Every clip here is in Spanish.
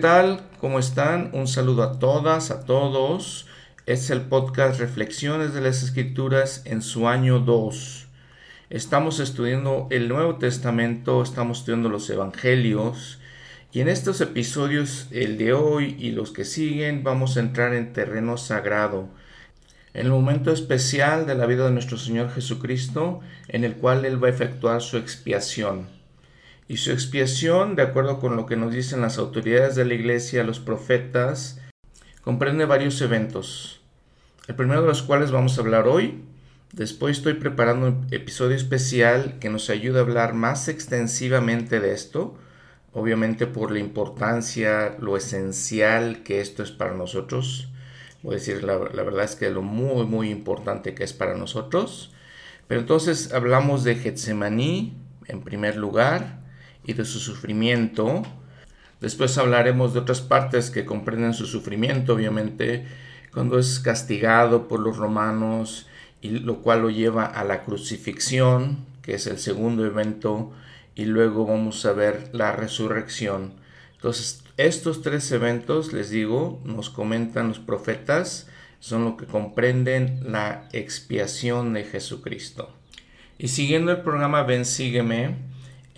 ¿qué tal? ¿Cómo están? Un saludo a todas, a todos. Es el podcast Reflexiones de las Escrituras en su año 2. Estamos estudiando el Nuevo Testamento, estamos estudiando los Evangelios y en estos episodios, el de hoy y los que siguen, vamos a entrar en terreno sagrado, en el momento especial de la vida de nuestro Señor Jesucristo, en el cual Él va a efectuar su expiación. Y su expiación, de acuerdo con lo que nos dicen las autoridades de la iglesia, los profetas, comprende varios eventos. El primero de los cuales vamos a hablar hoy. Después estoy preparando un episodio especial que nos ayude a hablar más extensivamente de esto, obviamente por la importancia, lo esencial que esto es para nosotros. Voy a decir, la, la verdad es que lo muy, muy importante que es para nosotros. Pero entonces hablamos de Getsemaní en primer lugar, y de su sufrimiento. Después hablaremos de otras partes que comprenden su sufrimiento, obviamente, cuando es castigado por los romanos, y lo cual lo lleva a la crucifixión, que es el segundo evento, y luego vamos a ver la resurrección. Entonces, estos tres eventos, les digo, nos comentan los profetas, son lo que comprenden la expiación de Jesucristo. Y siguiendo el programa Ven, sígueme,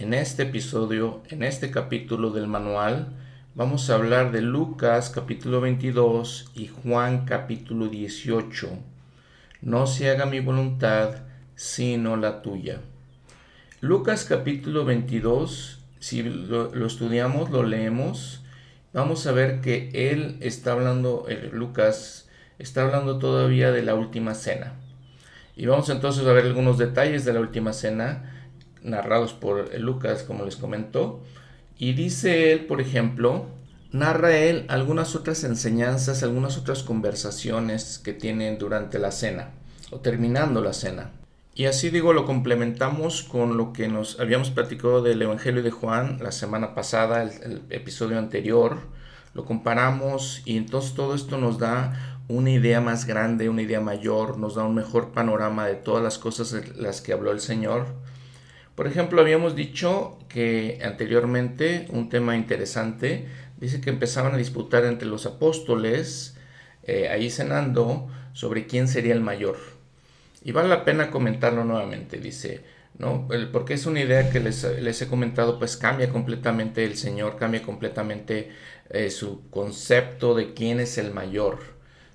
en este episodio, en este capítulo del manual, vamos a hablar de Lucas capítulo 22 y Juan capítulo 18. No se haga mi voluntad, sino la tuya. Lucas capítulo 22, si lo, estudiamos, lo leemos, vamos a ver que él está hablando, Lucas está hablando todavía de la última cena. Y vamos entonces a ver algunos detalles de la última cena narrados por Lucas, como les comentó. Y dice él, por ejemplo, narra él algunas otras enseñanzas, algunas otras conversaciones que tienen durante la cena o terminando la cena. Y así digo, lo complementamos con lo que nos habíamos platicado del Evangelio de Juan la semana pasada, el, episodio anterior. Lo comparamos y entonces todo esto nos da una idea más grande, una idea mayor, nos da un mejor panorama de todas las cosas de las que habló el Señor por ejemplo, habíamos dicho que anteriormente un tema interesante dice que empezaban a disputar entre los apóstoles, eh, ahí cenando, sobre quién sería el mayor. Y vale la pena comentarlo nuevamente, dice, ¿no? Porque es una idea que les, he comentado, pues cambia completamente el Señor, cambia completamente eh, su concepto de quién es el mayor,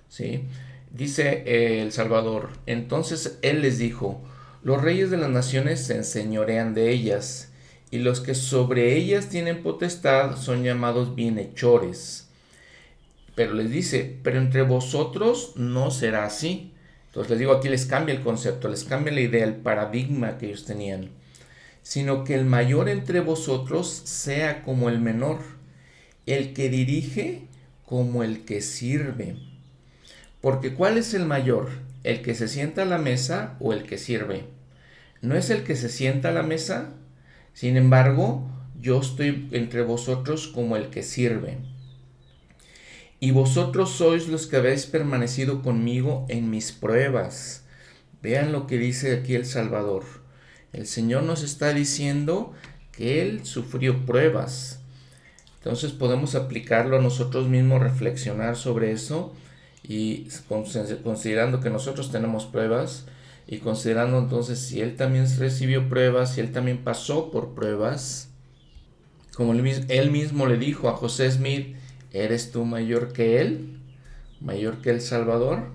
¿sí? Dice eh, el Salvador, entonces Él les dijo, los reyes de las naciones se enseñorean de ellas, y los que sobre ellas tienen potestad son llamados bienhechores. Pero les dice, pero entre vosotros no será así. Entonces les digo, aquí les cambia el concepto, les cambia la idea, el paradigma que ellos tenían. Sino que el mayor entre vosotros sea como el menor, el que dirige como el que sirve. Porque ¿cuál es el mayor? ¿El que se sienta a la mesa o el que sirve? ¿No es el que se sienta a la mesa? Sin embargo, yo estoy entre vosotros como el que sirve. Y vosotros sois los que habéis permanecido conmigo en mis pruebas. Vean lo que dice aquí el Salvador. El Señor nos está diciendo que Él sufrió pruebas. Entonces podemos aplicarlo a nosotros mismos, reflexionar sobre eso y considerando que nosotros tenemos pruebas y considerando entonces si él también recibió pruebas, si él también pasó por pruebas, como él mismo le dijo a José Smith, ¿eres tú mayor que él? ¿Mayor que el Salvador?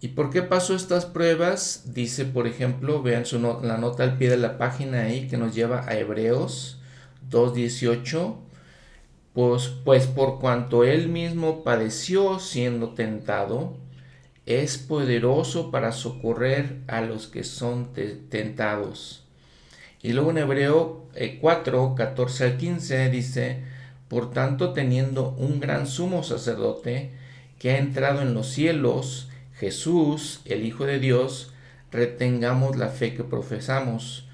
¿Y por qué pasó estas pruebas? Dice, por ejemplo, vean su la nota al pie de la página ahí que nos lleva a Hebreos 2.18 pues, pues por cuanto él mismo padeció siendo tentado, es poderoso para socorrer a los que son tentados. Y luego en Hebreo 4, eh, 14 al 15 dice, por tanto teniendo un gran sumo sacerdote que ha entrado en los cielos, Jesús, el Hijo de Dios, retengamos la fe que profesamos,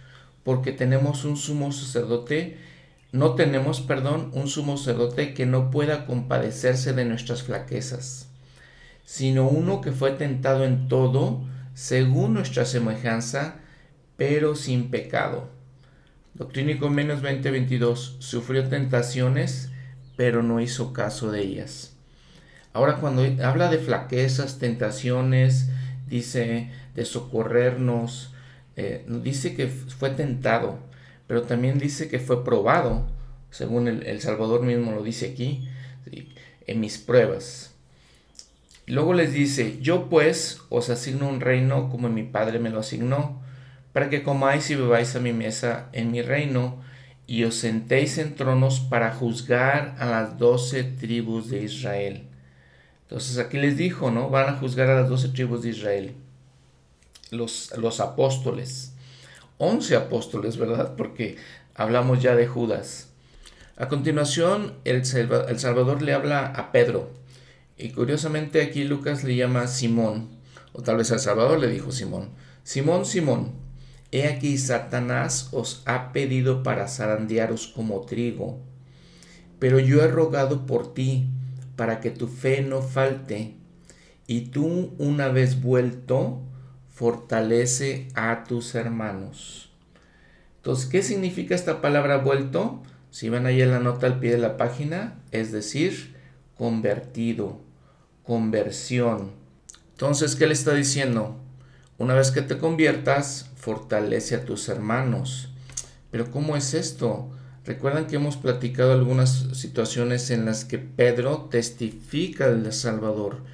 porque tenemos un sumo sacerdote no tenemos, perdón, un sumo sacerdote que no pueda compadecerse de nuestras flaquezas, sino uno que fue tentado en todo, según nuestra semejanza, pero sin pecado. Doctrínico menos 2022, sufrió tentaciones, pero no hizo caso de ellas. Ahora cuando habla de flaquezas, tentaciones, dice de socorrernos, eh, dice que fue tentado, pero también dice que fue probado, según el, Salvador mismo lo dice aquí, en mis pruebas. Luego les dice, yo pues os asigno un reino como mi Padre me lo asignó, para que comáis y bebáis a mi mesa en mi reino, y os sentéis en tronos para juzgar a las doce tribus de Israel. Entonces aquí les dijo, ¿no? Van a juzgar a las doce tribus de Israel. Los, los apóstoles. Once apóstoles, ¿verdad? Porque hablamos ya de Judas. A continuación, el Salvador le habla a Pedro. Y curiosamente aquí Lucas le llama Simón, o tal vez al Salvador le dijo Simón. Simón, Simón, he aquí Satanás os ha pedido para zarandearos como trigo, pero yo he rogado por ti para que tu fe no falte, y tú una vez vuelto, fortalece a tus hermanos. Entonces, ¿qué significa esta palabra vuelto? Si van ahí en la nota al pie de la página, es decir, convertido conversión. Entonces, ¿qué le está diciendo? Una vez que te conviertas, fortalece a tus hermanos. Pero ¿cómo es esto? Recuerdan que hemos platicado algunas situaciones en las que Pedro testifica del Salvador.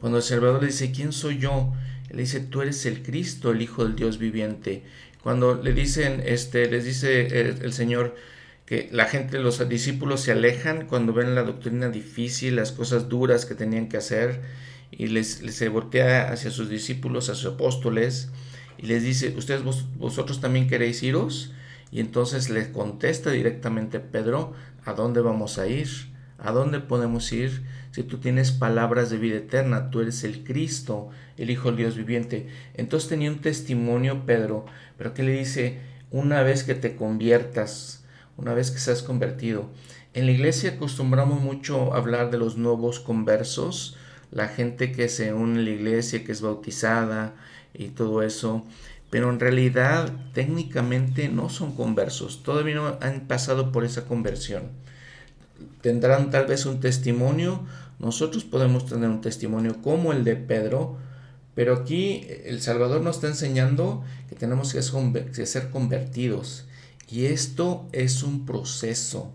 Cuando el Salvador le dice, ¿quién soy yo? Él dice, tú eres el Cristo, el Hijo del Dios viviente. Cuando le dicen, este, les dice el, Señor, que la gente, los discípulos se alejan cuando ven la doctrina difícil, las cosas duras que tenían que hacer, y les, se voltea hacia sus discípulos, a sus apóstoles, y les dice, ¿ustedes vosotros también queréis iros? Y entonces les contesta directamente Pedro, ¿a dónde vamos a ir? ¿A dónde podemos ir? Si tú tienes palabras de vida eterna, tú eres el Cristo, el Hijo del Dios viviente. Entonces tenía un testimonio Pedro, pero que le dice, una vez que te conviertas, una vez que seas convertido. En la iglesia acostumbramos mucho hablar de los nuevos conversos, la gente que se une a la iglesia, que es bautizada y todo eso, pero en realidad técnicamente no son conversos, todavía no han pasado por esa conversión. Tendrán tal vez un testimonio, nosotros podemos tener un testimonio como el de Pedro, pero aquí el Salvador nos está enseñando que tenemos que ser convertidos. Y esto es un proceso,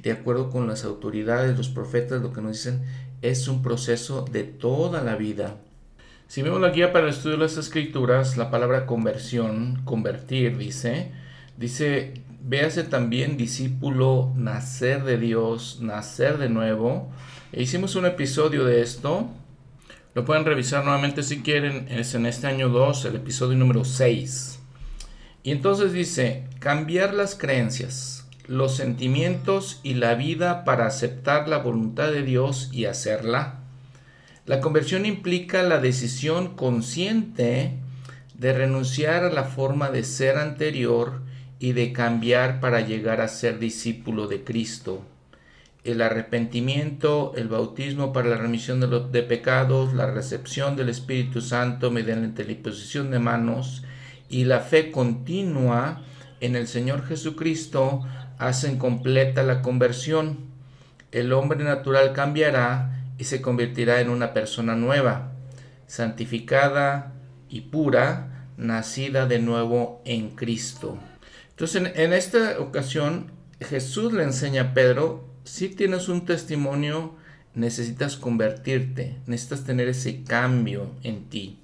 de acuerdo con las autoridades, los profetas, lo que nos dicen, es un proceso de toda la vida. Si vemos la guía para el estudio de las escrituras, la palabra conversión, convertir, dice, dice, véase también discípulo, nacer de Dios, nacer de nuevo. E hicimos un episodio de esto. Lo pueden revisar nuevamente si quieren. Es en este año 2, el episodio número 6. Y entonces dice, cambiar las creencias, los sentimientos y la vida para aceptar la voluntad de Dios y hacerla. La conversión implica la decisión consciente de renunciar a la forma de ser anterior y de cambiar para llegar a ser discípulo de Cristo. El arrepentimiento, el bautismo para la remisión de, los, pecados, la recepción del Espíritu Santo mediante la imposición de manos, y la fe continua en el Señor Jesucristo hacen completa la conversión. El hombre natural cambiará y se convertirá en una persona nueva, santificada y pura, nacida de nuevo en Cristo. Entonces, en, esta ocasión, Jesús le enseña a Pedro, si tienes un testimonio, necesitas convertirte, necesitas tener ese cambio en ti.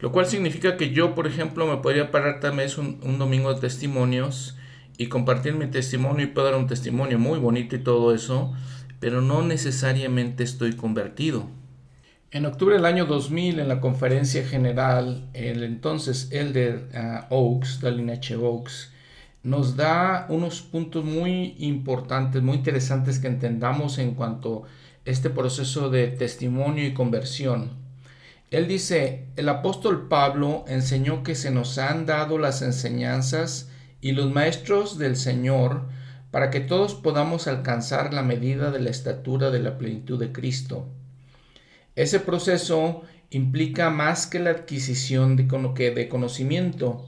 Lo cual significa que yo, por ejemplo, me podría parar también un, un domingo de testimonios y compartir mi testimonio y puedo dar un testimonio muy bonito y todo eso, pero no necesariamente estoy convertido. En octubre del año 2000, en la conferencia general, el entonces Elder uh, Oaks, Dalin H. Oaks, nos da unos puntos muy importantes, muy interesantes que entendamos en cuanto a este proceso de testimonio y conversión. Él dice, el apóstol Pablo enseñó que se nos han dado las enseñanzas y los maestros del Señor para que todos podamos alcanzar la medida de la estatura de la plenitud de Cristo. Ese proceso implica más que la adquisición de, de conocimiento.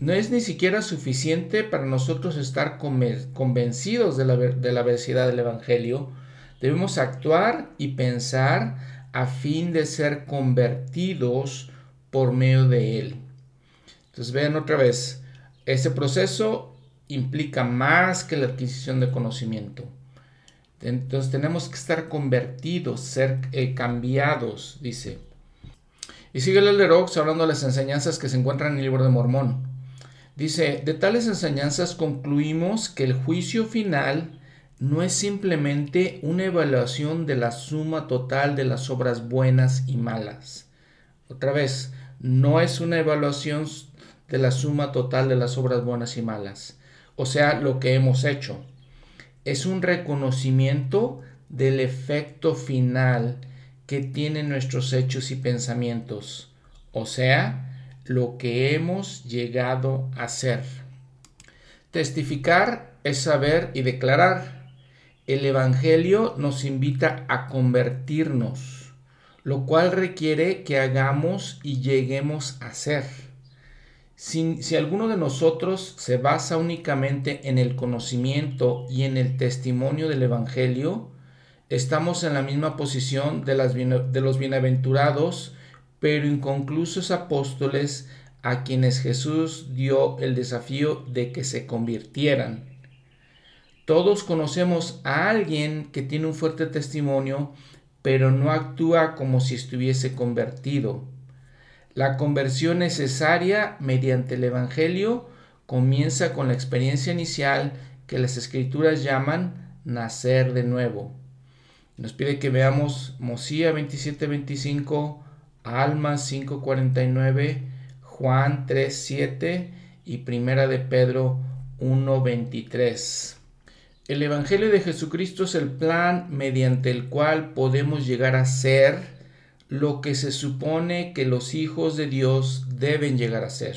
No es ni siquiera suficiente para nosotros estar convencidos de la, de veracidad del Evangelio, Debemos actuar y pensar a fin de ser convertidos por medio de Él. Entonces vean otra vez, ese proceso implica más que la adquisición de conocimiento. Entonces tenemos que estar convertidos, ser eh, cambiados, dice. Y sigue el Lerox hablando de las enseñanzas que se encuentran en el libro de Mormón. Dice, de tales enseñanzas concluimos que el juicio final no es simplemente una evaluación de la suma total de las obras buenas y malas. Otra vez, no es una evaluación de la suma total de las obras buenas y malas, o sea, lo que hemos hecho. Es un reconocimiento del efecto final que tienen nuestros hechos y pensamientos, o sea, lo que hemos llegado a ser. Testificar es saber y declarar. El Evangelio nos invita a convertirnos, lo cual requiere que hagamos y lleguemos a ser. Si, alguno de nosotros se basa únicamente en el conocimiento y en el testimonio del Evangelio, estamos en la misma posición de los bienaventurados, pero inconclusos apóstoles a quienes Jesús dio el desafío de que se convirtieran. Todos conocemos a alguien que tiene un fuerte testimonio, pero no actúa como si estuviese convertido. La conversión necesaria mediante el Evangelio comienza con la experiencia inicial que las escrituras llaman nacer de nuevo. Nos pide que veamos Mosía 27:25, Alma 5:49, Juan 3:7 y Primera de Pedro 1:23. El Evangelio de Jesucristo es el plan mediante el cual podemos llegar a ser lo que se supone que los hijos de Dios deben llegar a ser.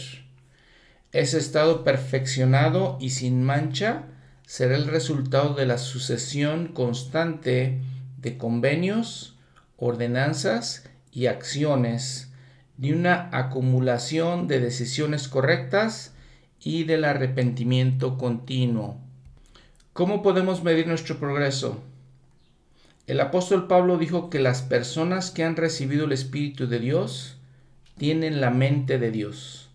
Ese estado perfeccionado y sin mancha será el resultado de la sucesión constante de convenios, ordenanzas y acciones, de una acumulación de decisiones correctas y del arrepentimiento continuo. ¿Cómo podemos medir nuestro progreso? El apóstol Pablo dijo que las personas que han recibido el Espíritu de Dios tienen la mente de Dios.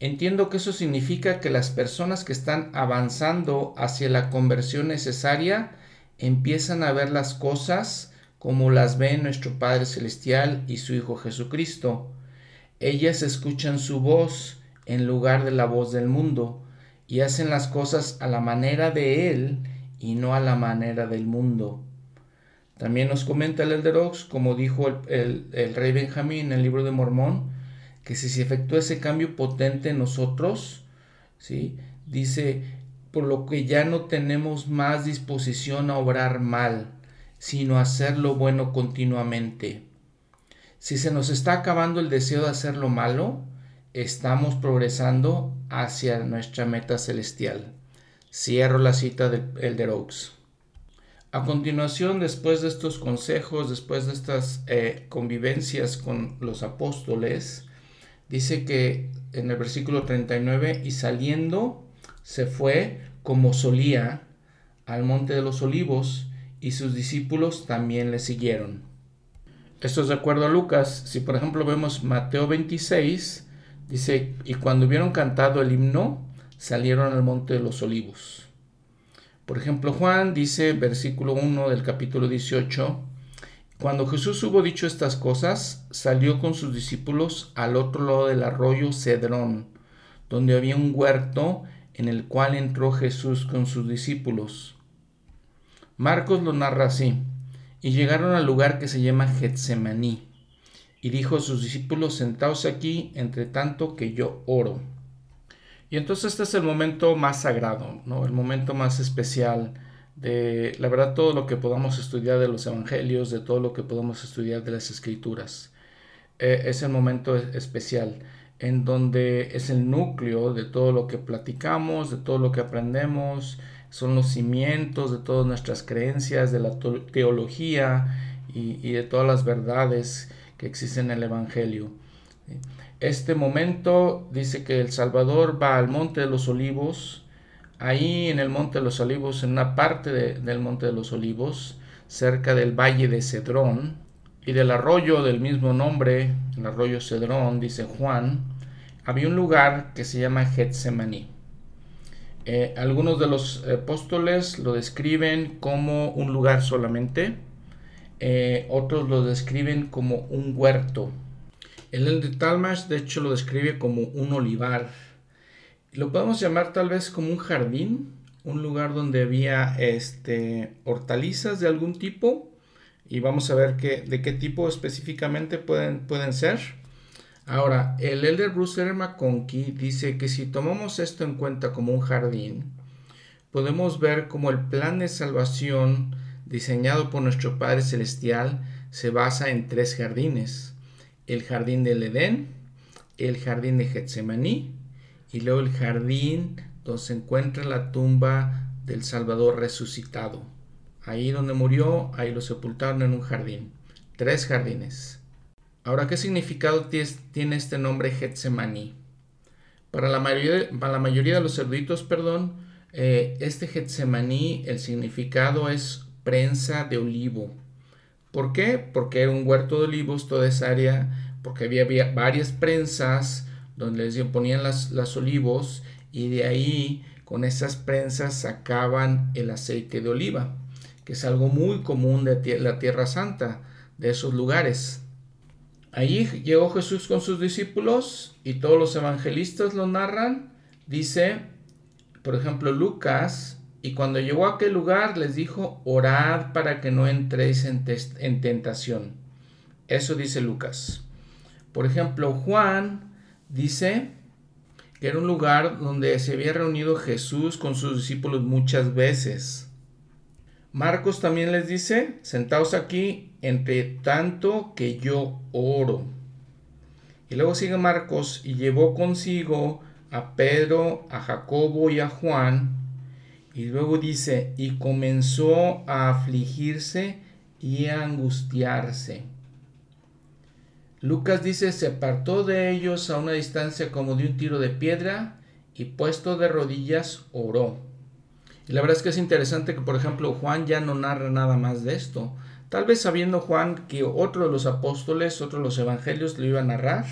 Entiendo que eso significa que las personas que están avanzando hacia la conversión necesaria empiezan a ver las cosas como las ve nuestro Padre Celestial y su Hijo Jesucristo. Ellas escuchan su voz en lugar de la voz del mundo y hacen las cosas a la manera de Él y no a la manera del mundo. También nos comenta el Elder Ox, como dijo el, rey Benjamín en el libro de Mormón, que si se efectúa ese cambio potente en nosotros, dice, por lo que ya no tenemos más disposición a obrar mal, sino hacer lo bueno continuamente. Si se nos está acabando el deseo de hacer lo malo, estamos progresando hacia nuestra meta celestial. Cierro la cita de Elder Oaks. A continuación, después de estos consejos, después de estas eh, convivencias con los apóstoles, dice que en el versículo 39, y saliendo se fue como solía al monte de los olivos y sus discípulos también le siguieron. Esto es de acuerdo a Lucas. Si por ejemplo vemos Mateo 26, dice, y cuando hubieron cantado el himno, salieron al monte de los olivos. Por ejemplo, Juan dice, versículo 1 del capítulo 18, cuando Jesús hubo dicho estas cosas, salió con sus discípulos al otro lado del arroyo Cedrón, donde había un huerto en el cual entró Jesús con sus discípulos. Marcos lo narra así, y llegaron al lugar que se llama Getsemaní, y dijo a sus discípulos, sentaos aquí, entre tanto que yo oro. Y entonces este es el momento más sagrado, ¿no? el momento más especial de, la verdad, todo lo que podamos estudiar de los evangelios, de todo lo que podamos estudiar de las escrituras. Eh, es el momento especial en donde es el núcleo de todo lo que platicamos, de todo lo que aprendemos, son los cimientos de todas nuestras creencias, de la teología y, de todas las verdades que existen en el Evangelio. Este momento dice que el Salvador va al Monte de los Olivos, ahí en el Monte de los Olivos, en una parte del Monte de los Olivos, cerca del valle de Cedrón, y del arroyo del mismo nombre, el arroyo Cedrón, dice Juan, había un lugar que se llama Getsemaní. Eh, algunos de los apóstoles lo describen como un lugar solamente, eh, otros lo describen como un huerto. El de Talmash de hecho lo describe como un olivar. Lo podemos llamar tal vez como un jardín, un lugar donde había este, hortalizas de algún tipo y vamos a ver qué, de qué tipo específicamente pueden, pueden ser. Ahora, el Elder Bruce R. McConkie dice que si tomamos esto en cuenta como un jardín, podemos ver como el plan de salvación diseñado por nuestro Padre Celestial se basa en tres jardines. El jardín del Edén, el jardín de Getsemaní y luego el jardín donde se encuentra la tumba del Salvador resucitado. Ahí donde murió, ahí lo sepultaron en un jardín. Tres jardines. Ahora, ¿qué significado tiene este nombre Getsemaní? Para la mayoría, para la mayoría de los eruditos, perdón, eh, este Getsemaní, el significado es prensa de olivo. ¿Por qué? Porque era un huerto de olivos toda esa área, porque había, varias prensas donde les ponían las, las olivos y de ahí con esas prensas sacaban el aceite de oliva, que es algo muy común de la Tierra Santa, de esos lugares. Allí llegó Jesús con sus discípulos y todos los evangelistas lo narran. Dice, por ejemplo, Lucas, y cuando llegó a aquel lugar les dijo, orad para que no entréis en, en tentación. Eso dice Lucas. Por ejemplo, Juan dice que era un lugar donde se había reunido Jesús con sus discípulos muchas veces. Marcos también les dice, sentaos aquí entre tanto que yo oro. Y luego sigue Marcos y llevó consigo a Pedro, a Jacobo y a Juan. Y luego dice, y comenzó a afligirse y a angustiarse. Lucas dice, se apartó de ellos a una distancia como de un tiro de piedra y puesto de rodillas oró. Y la verdad es que es interesante que, por ejemplo, Juan ya no narra nada más de esto. Tal vez sabiendo Juan que otro de los apóstoles, otro de los evangelios lo iba a narrar,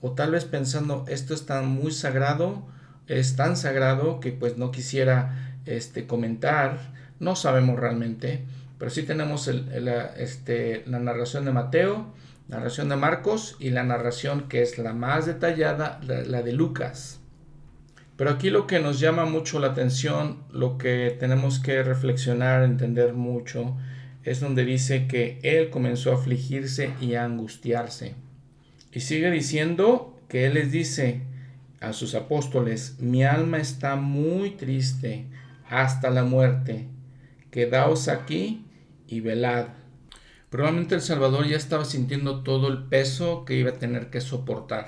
o tal vez pensando esto es tan muy sagrado, es tan sagrado que pues no quisiera este, comentar, no sabemos realmente, pero sí tenemos este, la narración de Mateo, narración de Marcos y la narración que es la más detallada, la de Lucas. Pero aquí lo que nos llama mucho la atención, lo que tenemos que reflexionar, entender mucho, es donde dice que él comenzó a afligirse y a angustiarse. Y sigue diciendo que él les dice a sus apóstoles, mi alma está muy triste hasta la muerte, quedaos aquí y velad. Probablemente el Salvador ya estaba sintiendo todo el peso que iba a tener que soportar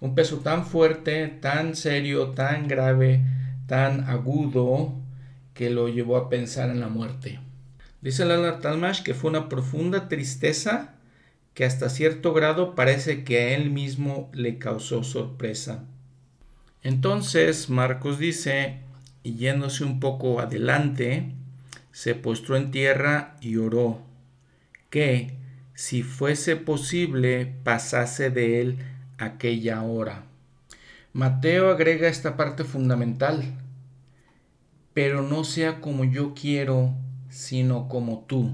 un peso tan fuerte, tan serio, tan grave, tan agudo, que lo llevó a pensar en la muerte. Dice Lala Talmash que fue una profunda tristeza que hasta cierto grado parece que a él mismo le causó sorpresa. Entonces Marcos dice, y yéndose un poco adelante, se postró en tierra y oró, que, si fuese posible, pasase de él aquella hora. Mateo agrega esta parte fundamental, pero no sea como yo quiero, sino como tú.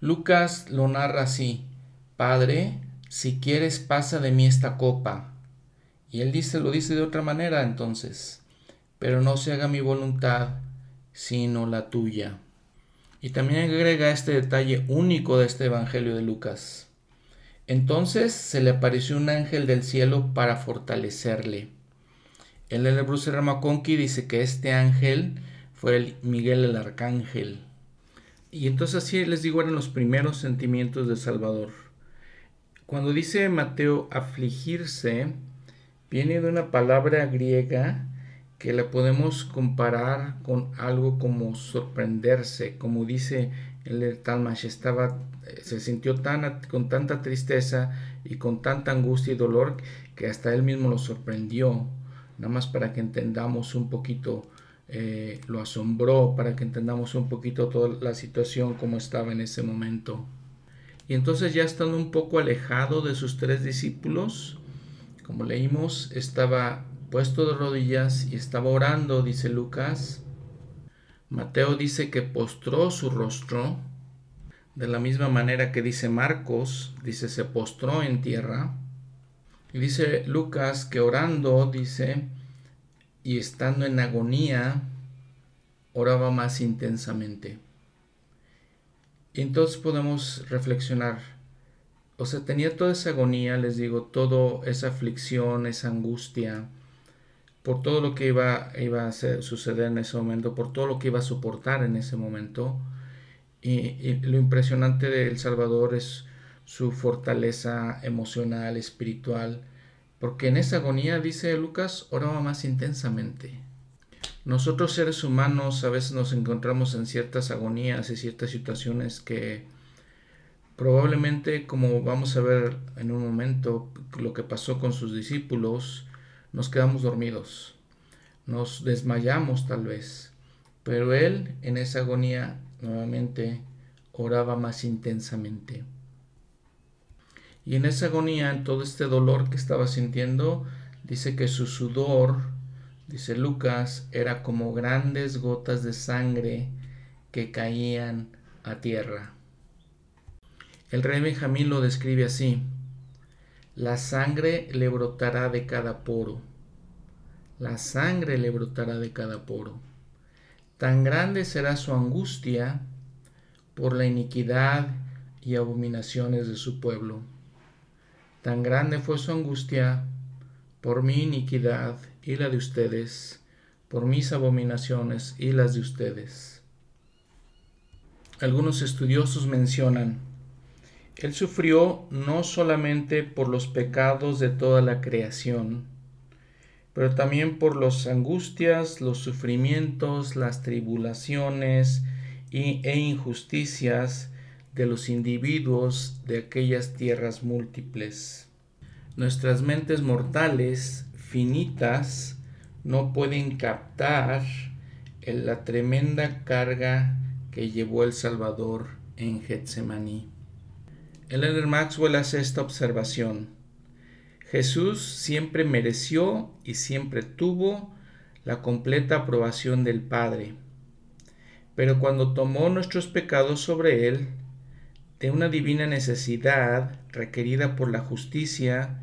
Lucas lo narra así, Padre, si quieres pasa de mí esta copa. Y él dice, lo dice de otra manera entonces, pero no se haga mi voluntad, sino la tuya. Y también agrega este detalle único de este Evangelio de Lucas. Entonces se le apareció un ángel del cielo para fortalecerle. El de Bruce Ramaconqui dice que este ángel fue el Miguel el Arcángel. Y entonces así les digo eran los primeros sentimientos de Salvador. Cuando dice Mateo afligirse, viene de una palabra griega que la podemos comparar con algo como sorprenderse, como dice el Talmash, estaba se sintió tan, con tanta tristeza y con tanta angustia y dolor que hasta él mismo lo sorprendió, nada más para que entendamos un poquito eh, lo asombró para que entendamos un poquito toda la situación como estaba en ese momento. Y entonces ya estando un poco alejado de sus tres discípulos, como leímos, estaba puesto de rodillas y estaba orando, dice Lucas. Mateo dice que postró su rostro, de la misma manera que dice Marcos, dice se postró en tierra. Y dice Lucas que orando, dice, y estando en agonía, oraba más intensamente. Y entonces podemos reflexionar. O sea, tenía toda esa agonía, les digo, toda esa aflicción, esa angustia, por todo lo que iba, iba a suceder en ese momento, por todo lo que iba a soportar en ese momento. Y, lo impresionante de El Salvador es su fortaleza emocional, espiritual, porque en esa agonía, dice Lucas, oraba más intensamente. Nosotros seres humanos a veces nos encontramos en ciertas agonías y ciertas situaciones que probablemente, como vamos a ver en un momento, lo que pasó con sus discípulos, nos quedamos dormidos, nos desmayamos tal vez, pero él en esa agonía nuevamente oraba más intensamente. Y en esa agonía, en todo este dolor que estaba sintiendo, dice que su sudor, dice Lucas, era como grandes gotas de sangre que caían a tierra. El rey Benjamín lo describe así. La sangre le brotará de cada poro. La sangre le brotará de cada poro. Tan grande será su angustia por la iniquidad y abominaciones de su pueblo. Tan grande fue su angustia por mi iniquidad y la de ustedes, por mis abominaciones y las de ustedes. Algunos estudiosos mencionan él sufrió no solamente por los pecados de toda la creación, pero también por las angustias, los sufrimientos, las tribulaciones e injusticias de los individuos de aquellas tierras múltiples. Nuestras mentes mortales, finitas, no pueden captar la tremenda carga que llevó el Salvador en Getsemaní. Elena Maxwell hace esta observación. Jesús siempre mereció y siempre tuvo la completa aprobación del Padre. Pero cuando tomó nuestros pecados sobre él, de una divina necesidad requerida por la justicia,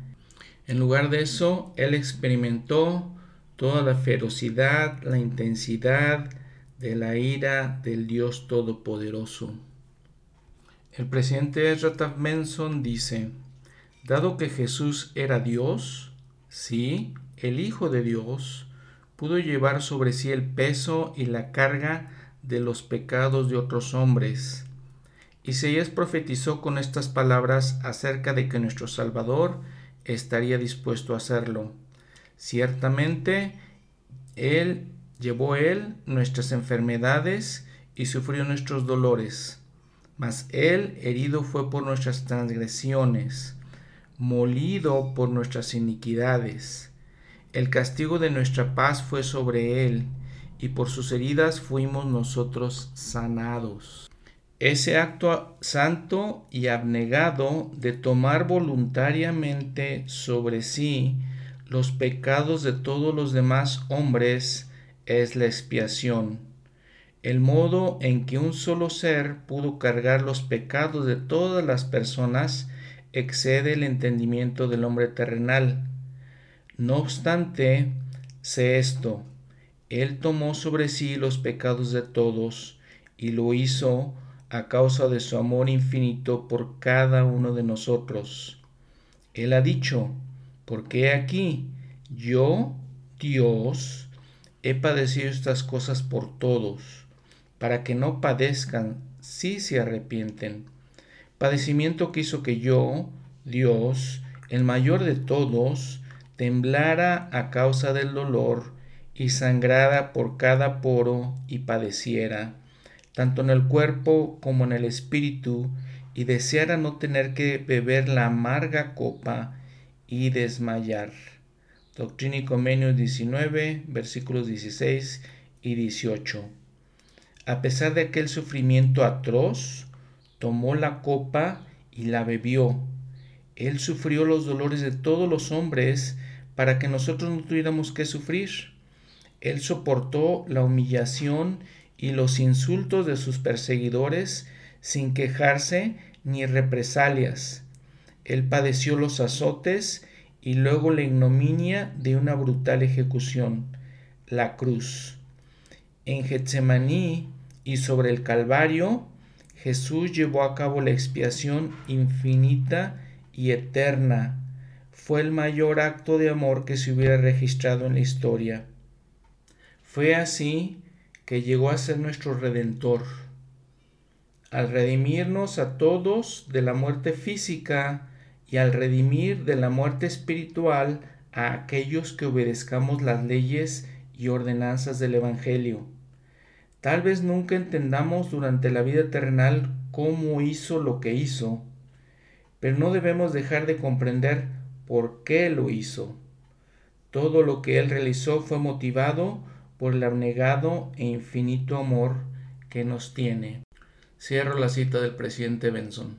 en lugar de eso, él experimentó toda la ferocidad, la intensidad de la ira del Dios Todopoderoso. El presidente Ezra Manson dice, dado que Jesús era Dios, sí, el Hijo de Dios, pudo llevar sobre sí el peso y la carga de los pecados de otros hombres. Isaías profetizó con estas palabras acerca de que nuestro Salvador estaría dispuesto a hacerlo. Ciertamente, Él llevó Él nuestras enfermedades y sufrió nuestros dolores mas él herido fue por nuestras transgresiones, molido por nuestras iniquidades. El castigo de nuestra paz fue sobre él, y por sus heridas fuimos nosotros sanados. Ese acto santo y abnegado de tomar voluntariamente sobre sí los pecados de todos los demás hombres es la expiación el modo en que un solo ser pudo cargar los pecados de todas las personas excede el entendimiento del hombre terrenal. No obstante, sé esto, Él tomó sobre sí los pecados de todos y lo hizo a causa de su amor infinito por cada uno de nosotros. Él ha dicho, porque aquí yo, Dios, he padecido estas cosas por todos para que no padezcan si se arrepienten. Padecimiento que hizo que yo, Dios, el mayor de todos, temblara a causa del dolor y sangrara por cada poro y padeciera, tanto en el cuerpo como en el espíritu, y deseara no tener que beber la amarga copa y desmayar. Doctrina y Convenios 19, versículos 16 y 18. A pesar de aquel sufrimiento atroz, tomó la copa y la bebió. Él sufrió los dolores de todos los hombres para que nosotros no tuviéramos que sufrir. Él soportó la humillación y los insultos de sus perseguidores sin quejarse ni represalias. Él padeció los azotes y luego la ignominia de una brutal ejecución, la cruz. En Getsemaní y sobre el Calvario, Jesús llevó a cabo la expiación infinita y eterna. Fue el mayor acto de amor que se hubiera registrado en la historia. Fue así que llegó a ser nuestro redentor. Al redimirnos a todos de la muerte física y al redimir de la muerte espiritual a aquellos que obedezcamos las leyes y ordenanzas del Evangelio. Tal vez nunca entendamos durante la vida terrenal cómo hizo lo que hizo, pero no debemos dejar de comprender por qué lo hizo. Todo lo que él realizó fue motivado por el abnegado e infinito amor que nos tiene. Cierro la cita del presidente Benson.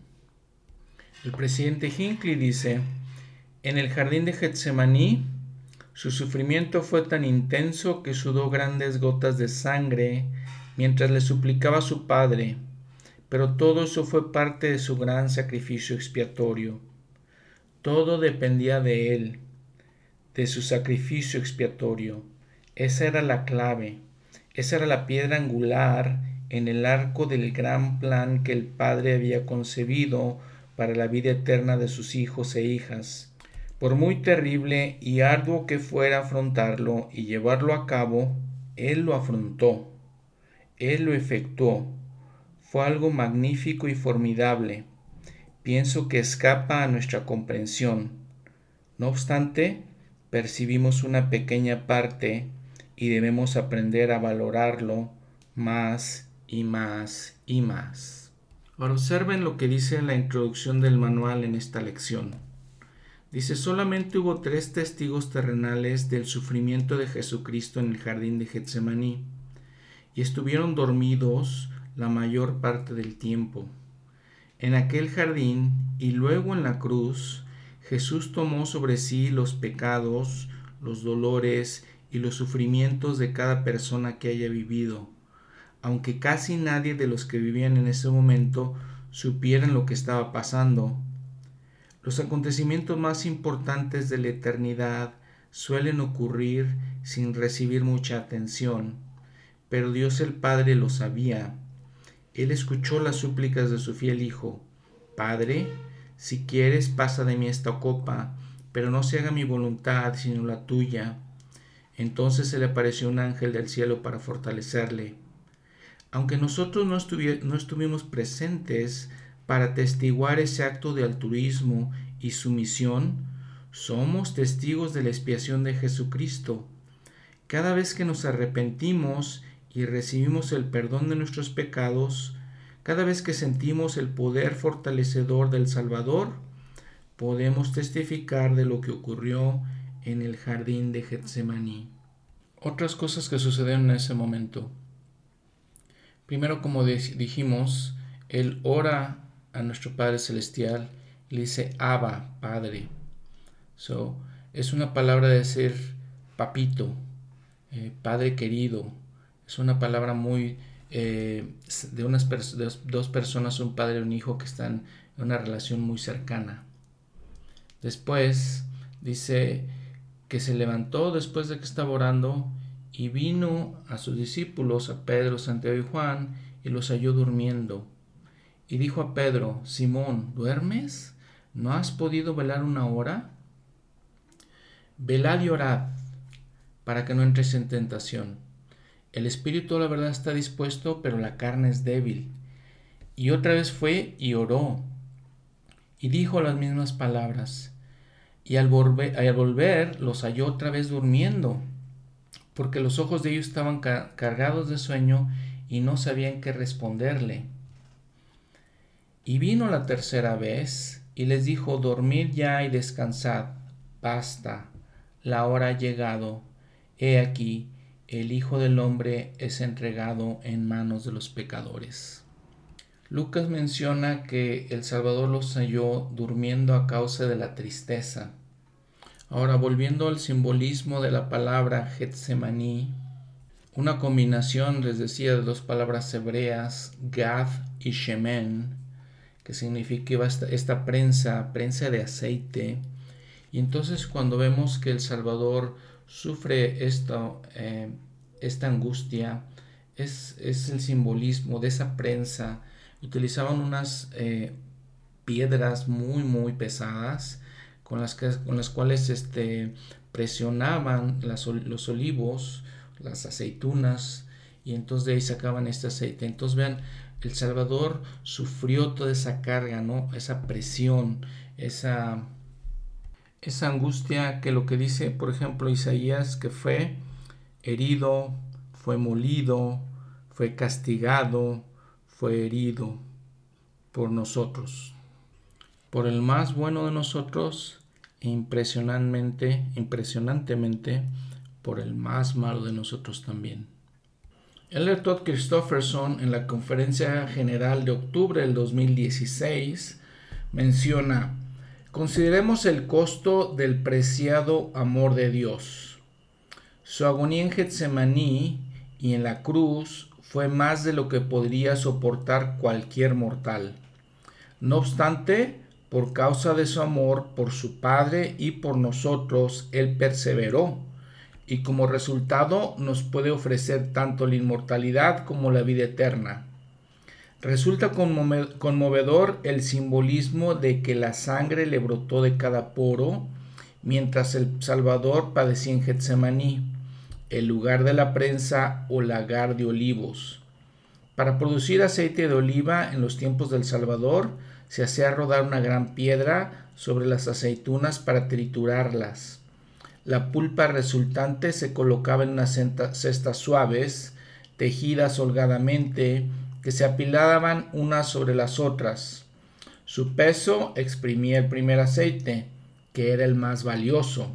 El presidente Hinckley dice, en el jardín de Getsemaní, su sufrimiento fue tan intenso que sudó grandes gotas de sangre mientras le suplicaba a su Padre, pero todo eso fue parte de su gran sacrificio expiatorio. Todo dependía de él, de su sacrificio expiatorio. Esa era la clave, esa era la piedra angular en el arco del gran plan que el Padre había concebido para la vida eterna de sus hijos e hijas. Por muy terrible y arduo que fuera afrontarlo y llevarlo a cabo, Él lo afrontó, Él lo efectuó. Fue algo magnífico y formidable. Pienso que escapa a nuestra comprensión. No obstante, percibimos una pequeña parte y debemos aprender a valorarlo más y más y más. Ahora observen lo que dice en la introducción del manual en esta lección. Dice, solamente hubo tres testigos terrenales del sufrimiento de Jesucristo en el jardín de Getsemaní, y estuvieron dormidos la mayor parte del tiempo. En aquel jardín y luego en la cruz, Jesús tomó sobre sí los pecados, los dolores y los sufrimientos de cada persona que haya vivido, aunque casi nadie de los que vivían en ese momento supieran lo que estaba pasando. Los acontecimientos más importantes de la eternidad suelen ocurrir sin recibir mucha atención, pero Dios el Padre lo sabía. Él escuchó las súplicas de su fiel Hijo. Padre, si quieres pasa de mí esta copa, pero no se haga mi voluntad sino la tuya. Entonces se le apareció un ángel del cielo para fortalecerle. Aunque nosotros no, estuvimos presentes para testiguar ese acto de altruismo y sumisión, somos testigos de la expiación de Jesucristo. Cada vez que nos arrepentimos y recibimos el perdón de nuestros pecados, cada vez que sentimos el poder fortalecedor del Salvador, podemos testificar de lo que ocurrió en el jardín de Getsemaní. Otras cosas que sucedieron en ese momento. Primero, como dijimos, él ora a nuestro Padre Celestial y le dice Abba, Padre. So, es una palabra de decir papito, eh, Padre querido. Es una palabra muy eh, de unas dos personas, un padre y un hijo que están en una relación muy cercana. Después dice que se levantó después de que estaba orando y vino a sus discípulos, a Pedro, Santiago y Juan, y los halló durmiendo. Y dijo a Pedro, Simón, ¿duermes? ¿No has podido velar una hora? Velad y orad, para que no entres en tentación. El espíritu, la verdad, está dispuesto, pero la carne es débil. Y otra vez fue y oró, y dijo las mismas palabras y al volver, los halló otra vez durmiendo, porque los ojos de ellos estaban cargados de sueño y no sabían qué responderle. Y vino la tercera vez y les dijo, dormid ya y descansad, basta, la hora ha llegado, he aquí, el Hijo del Hombre es entregado en manos de los pecadores. Lucas menciona que el Salvador los halló durmiendo a causa de la tristeza. Ahora, volviendo al simbolismo de la palabra Getsemaní, una combinación, les decía, de dos palabras hebreas, Gad y Shemen, que significa esta, esta prensa, prensa de aceite. Y entonces cuando vemos que el Salvador sufre esto, eh, esta angustia, es, es, el simbolismo de esa prensa. Utilizaban unas eh, piedras muy, muy pesadas con las, que, con las cuales este, presionaban los olivos, las aceitunas, y entonces de ahí sacaban este aceite. Entonces vean, el Salvador sufrió toda esa carga, ¿no? Esa presión, esa, esa angustia que lo que dice, por ejemplo, Isaías, que fue herido, fue molido, fue castigado, fue herido por nosotros, por el más bueno de nosotros e impresionantemente, impresionantemente por el más malo de nosotros también. El Todd Christofferson en la conferencia general de octubre del 2016 menciona, consideremos el costo del preciado amor de Dios. Su agonía en Getsemaní y en la cruz fue más de lo que podría soportar cualquier mortal. No obstante, por causa de su amor por su Padre y por nosotros, Él perseveró y como resultado nos puede ofrecer tanto la inmortalidad como la vida eterna. Resulta conmovedor el simbolismo de que la sangre le brotó de cada poro mientras el Salvador padecía en Getsemaní, el lugar de la prensa o lagar de olivos. Para producir aceite de oliva en los tiempos del Salvador se hacía rodar una gran piedra sobre las aceitunas para triturarlas. La pulpa resultante se colocaba en unas cestas suaves, tejidas holgadamente, que se apilaban unas sobre las otras. Su peso exprimía el primer aceite, que era el más valioso.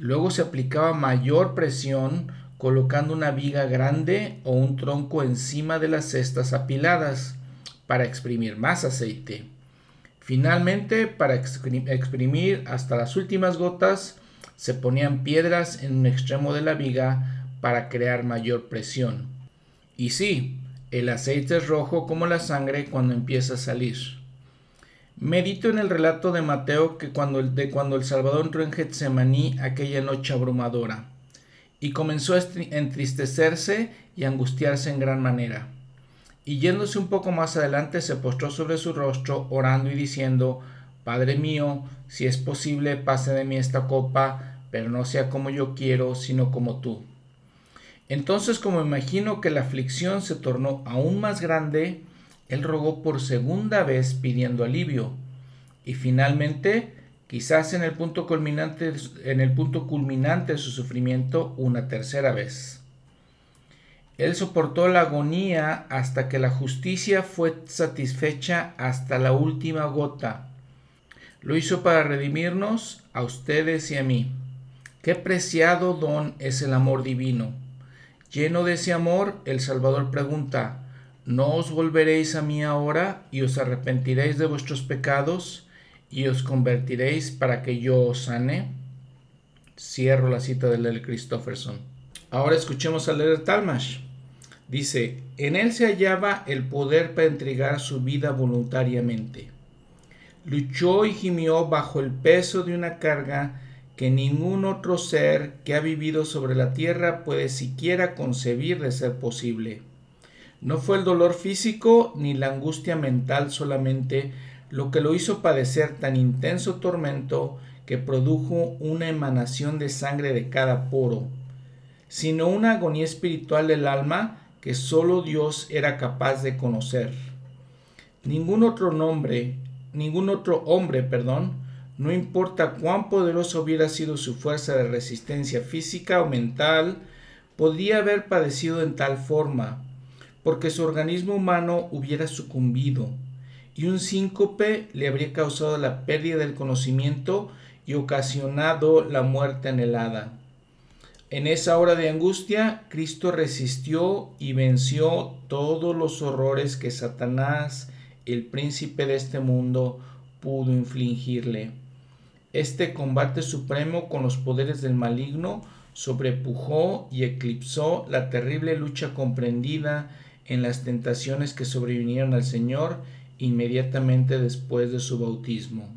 Luego se aplicaba mayor presión colocando una viga grande o un tronco encima de las cestas apiladas para exprimir más aceite. Finalmente, para exprimir hasta las últimas gotas, se ponían piedras en un extremo de la viga para crear mayor presión. Y sí, el aceite es rojo como la sangre cuando empieza a salir. Medito en el relato de Mateo que cuando el, de cuando el Salvador entró en Getsemaní aquella noche abrumadora y comenzó a entristecerse y angustiarse en gran manera. Y yéndose un poco más adelante se postró sobre su rostro orando y diciendo, Padre mío, si es posible, pase de mí esta copa, pero no sea como yo quiero, sino como tú. Entonces, como imagino que la aflicción se tornó aún más grande, él rogó por segunda vez pidiendo alivio. Y finalmente, quizás en el punto culminante, de su sufrimiento, una tercera vez. Él soportó la agonía hasta que la justicia fue satisfecha hasta la última gota. Lo hizo para redimirnos a ustedes y a mí. Qué preciado don es el amor divino. Lleno de ese amor, el Salvador pregunta, ¿no os volveréis a mí ahora y os arrepentiréis de vuestros pecados y os convertiréis para que yo os sane? Cierro la cita de Lel Christofferson. Ahora escuchemos a leer Talmash. Dice, en él se hallaba el poder para entregar su vida voluntariamente. Luchó y gimió bajo el peso de una carga que ningún otro ser que ha vivido sobre la tierra puede siquiera concebir de ser posible. No fue el dolor físico ni la angustia mental solamente lo que lo hizo padecer tan intenso tormento que produjo una emanación de sangre de cada poro, sino una agonía espiritual del alma que sólo Dios era capaz de conocer. Ningún otro nombre, ningún otro hombre, perdón, no importa cuán poderosa hubiera sido su fuerza de resistencia física o mental, podría haber padecido en tal forma, porque su organismo humano hubiera sucumbido, y un síncope le habría causado la pérdida del conocimiento y ocasionado la muerte anhelada. En esa hora de angustia, Cristo resistió y venció todos los horrores que Satanás, el príncipe de este mundo, pudo infligirle. Este combate supremo con los poderes del maligno sobrepujó y eclipsó la terrible lucha comprendida en las tentaciones que sobrevinieron al Señor inmediatamente después de su bautismo.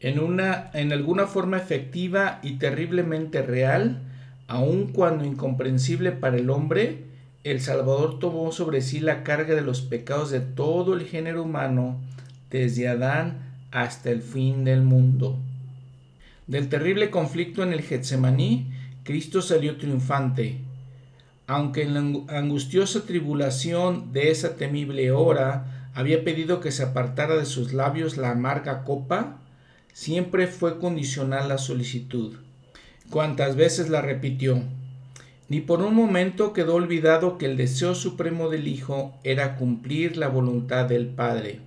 En, una, en alguna forma efectiva y terriblemente real, aun cuando incomprensible para el hombre, el Salvador tomó sobre sí la carga de los pecados de todo el género humano, desde Adán hasta el fin del mundo. Del terrible conflicto en el Getsemaní, Cristo salió triunfante. Aunque en la angustiosa tribulación de esa temible hora había pedido que se apartara de sus labios la amarga copa, siempre fue condicional la solicitud. Cuantas veces la repitió. Ni por un momento quedó olvidado que el deseo supremo del Hijo era cumplir la voluntad del Padre.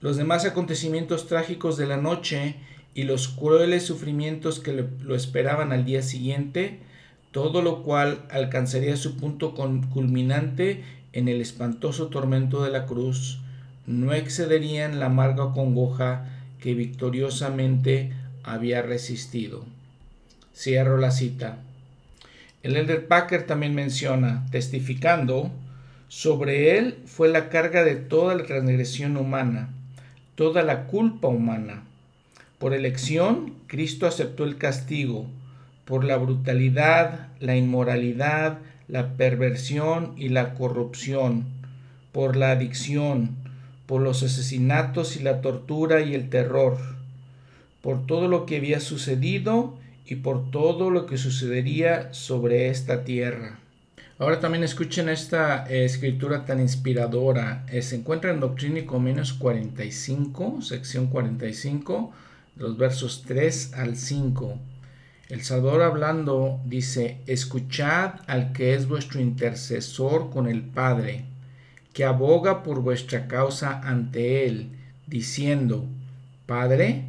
Los demás acontecimientos trágicos de la noche y los crueles sufrimientos que lo esperaban al día siguiente, todo lo cual alcanzaría su punto culminante en el espantoso tormento de la cruz, no excederían la amarga congoja que victoriosamente había resistido. Cierro la cita. El Elder Packer también menciona, testificando, sobre él fue la carga de toda la transgresión humana, toda la culpa humana. Por elección, Cristo aceptó el castigo por la brutalidad, la inmoralidad, la perversión y la corrupción, por la adicción, por los asesinatos y la tortura y el terror, por todo lo que había sucedido y por todo lo que sucedería sobre esta tierra. Ahora también escuchen esta eh, escritura tan inspiradora. Eh, se encuentra en Doctrina y Convenios 45, sección 45, los versos 3 al 5. El Salvador hablando dice, escuchad al que es vuestro intercesor con el Padre, que aboga por vuestra causa ante Él, diciendo, Padre,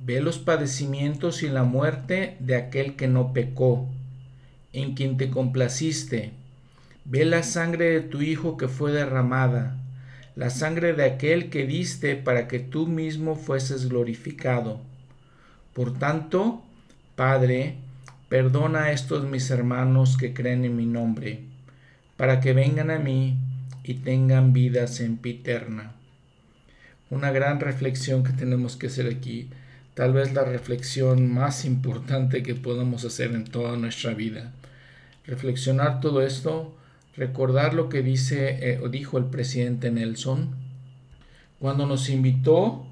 ve los padecimientos y la muerte de aquel que no pecó, en quien te complaciste Ve la sangre de tu Hijo que fue derramada, la sangre de aquel que diste para que tú mismo fueses glorificado. Por tanto, Padre, perdona a estos mis hermanos que creen en mi nombre, para que vengan a mí y tengan vida sempiterna. Una gran reflexión que tenemos que hacer aquí, tal vez la reflexión más importante que podamos hacer en toda nuestra vida. Reflexionar todo esto recordar lo que dice eh, o dijo el presidente Nelson cuando nos invitó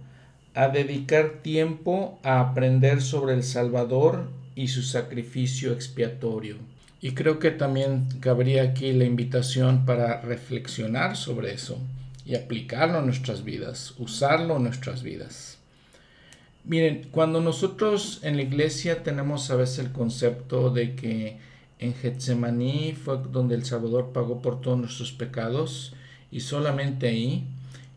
a dedicar tiempo a aprender sobre el Salvador y su sacrificio expiatorio. Y creo que también cabría aquí la invitación para reflexionar sobre eso y aplicarlo a nuestras vidas, usarlo en nuestras vidas. Miren, cuando nosotros en la iglesia tenemos a veces el concepto de que en Getsemaní fue donde el Salvador pagó por todos nuestros pecados y solamente ahí.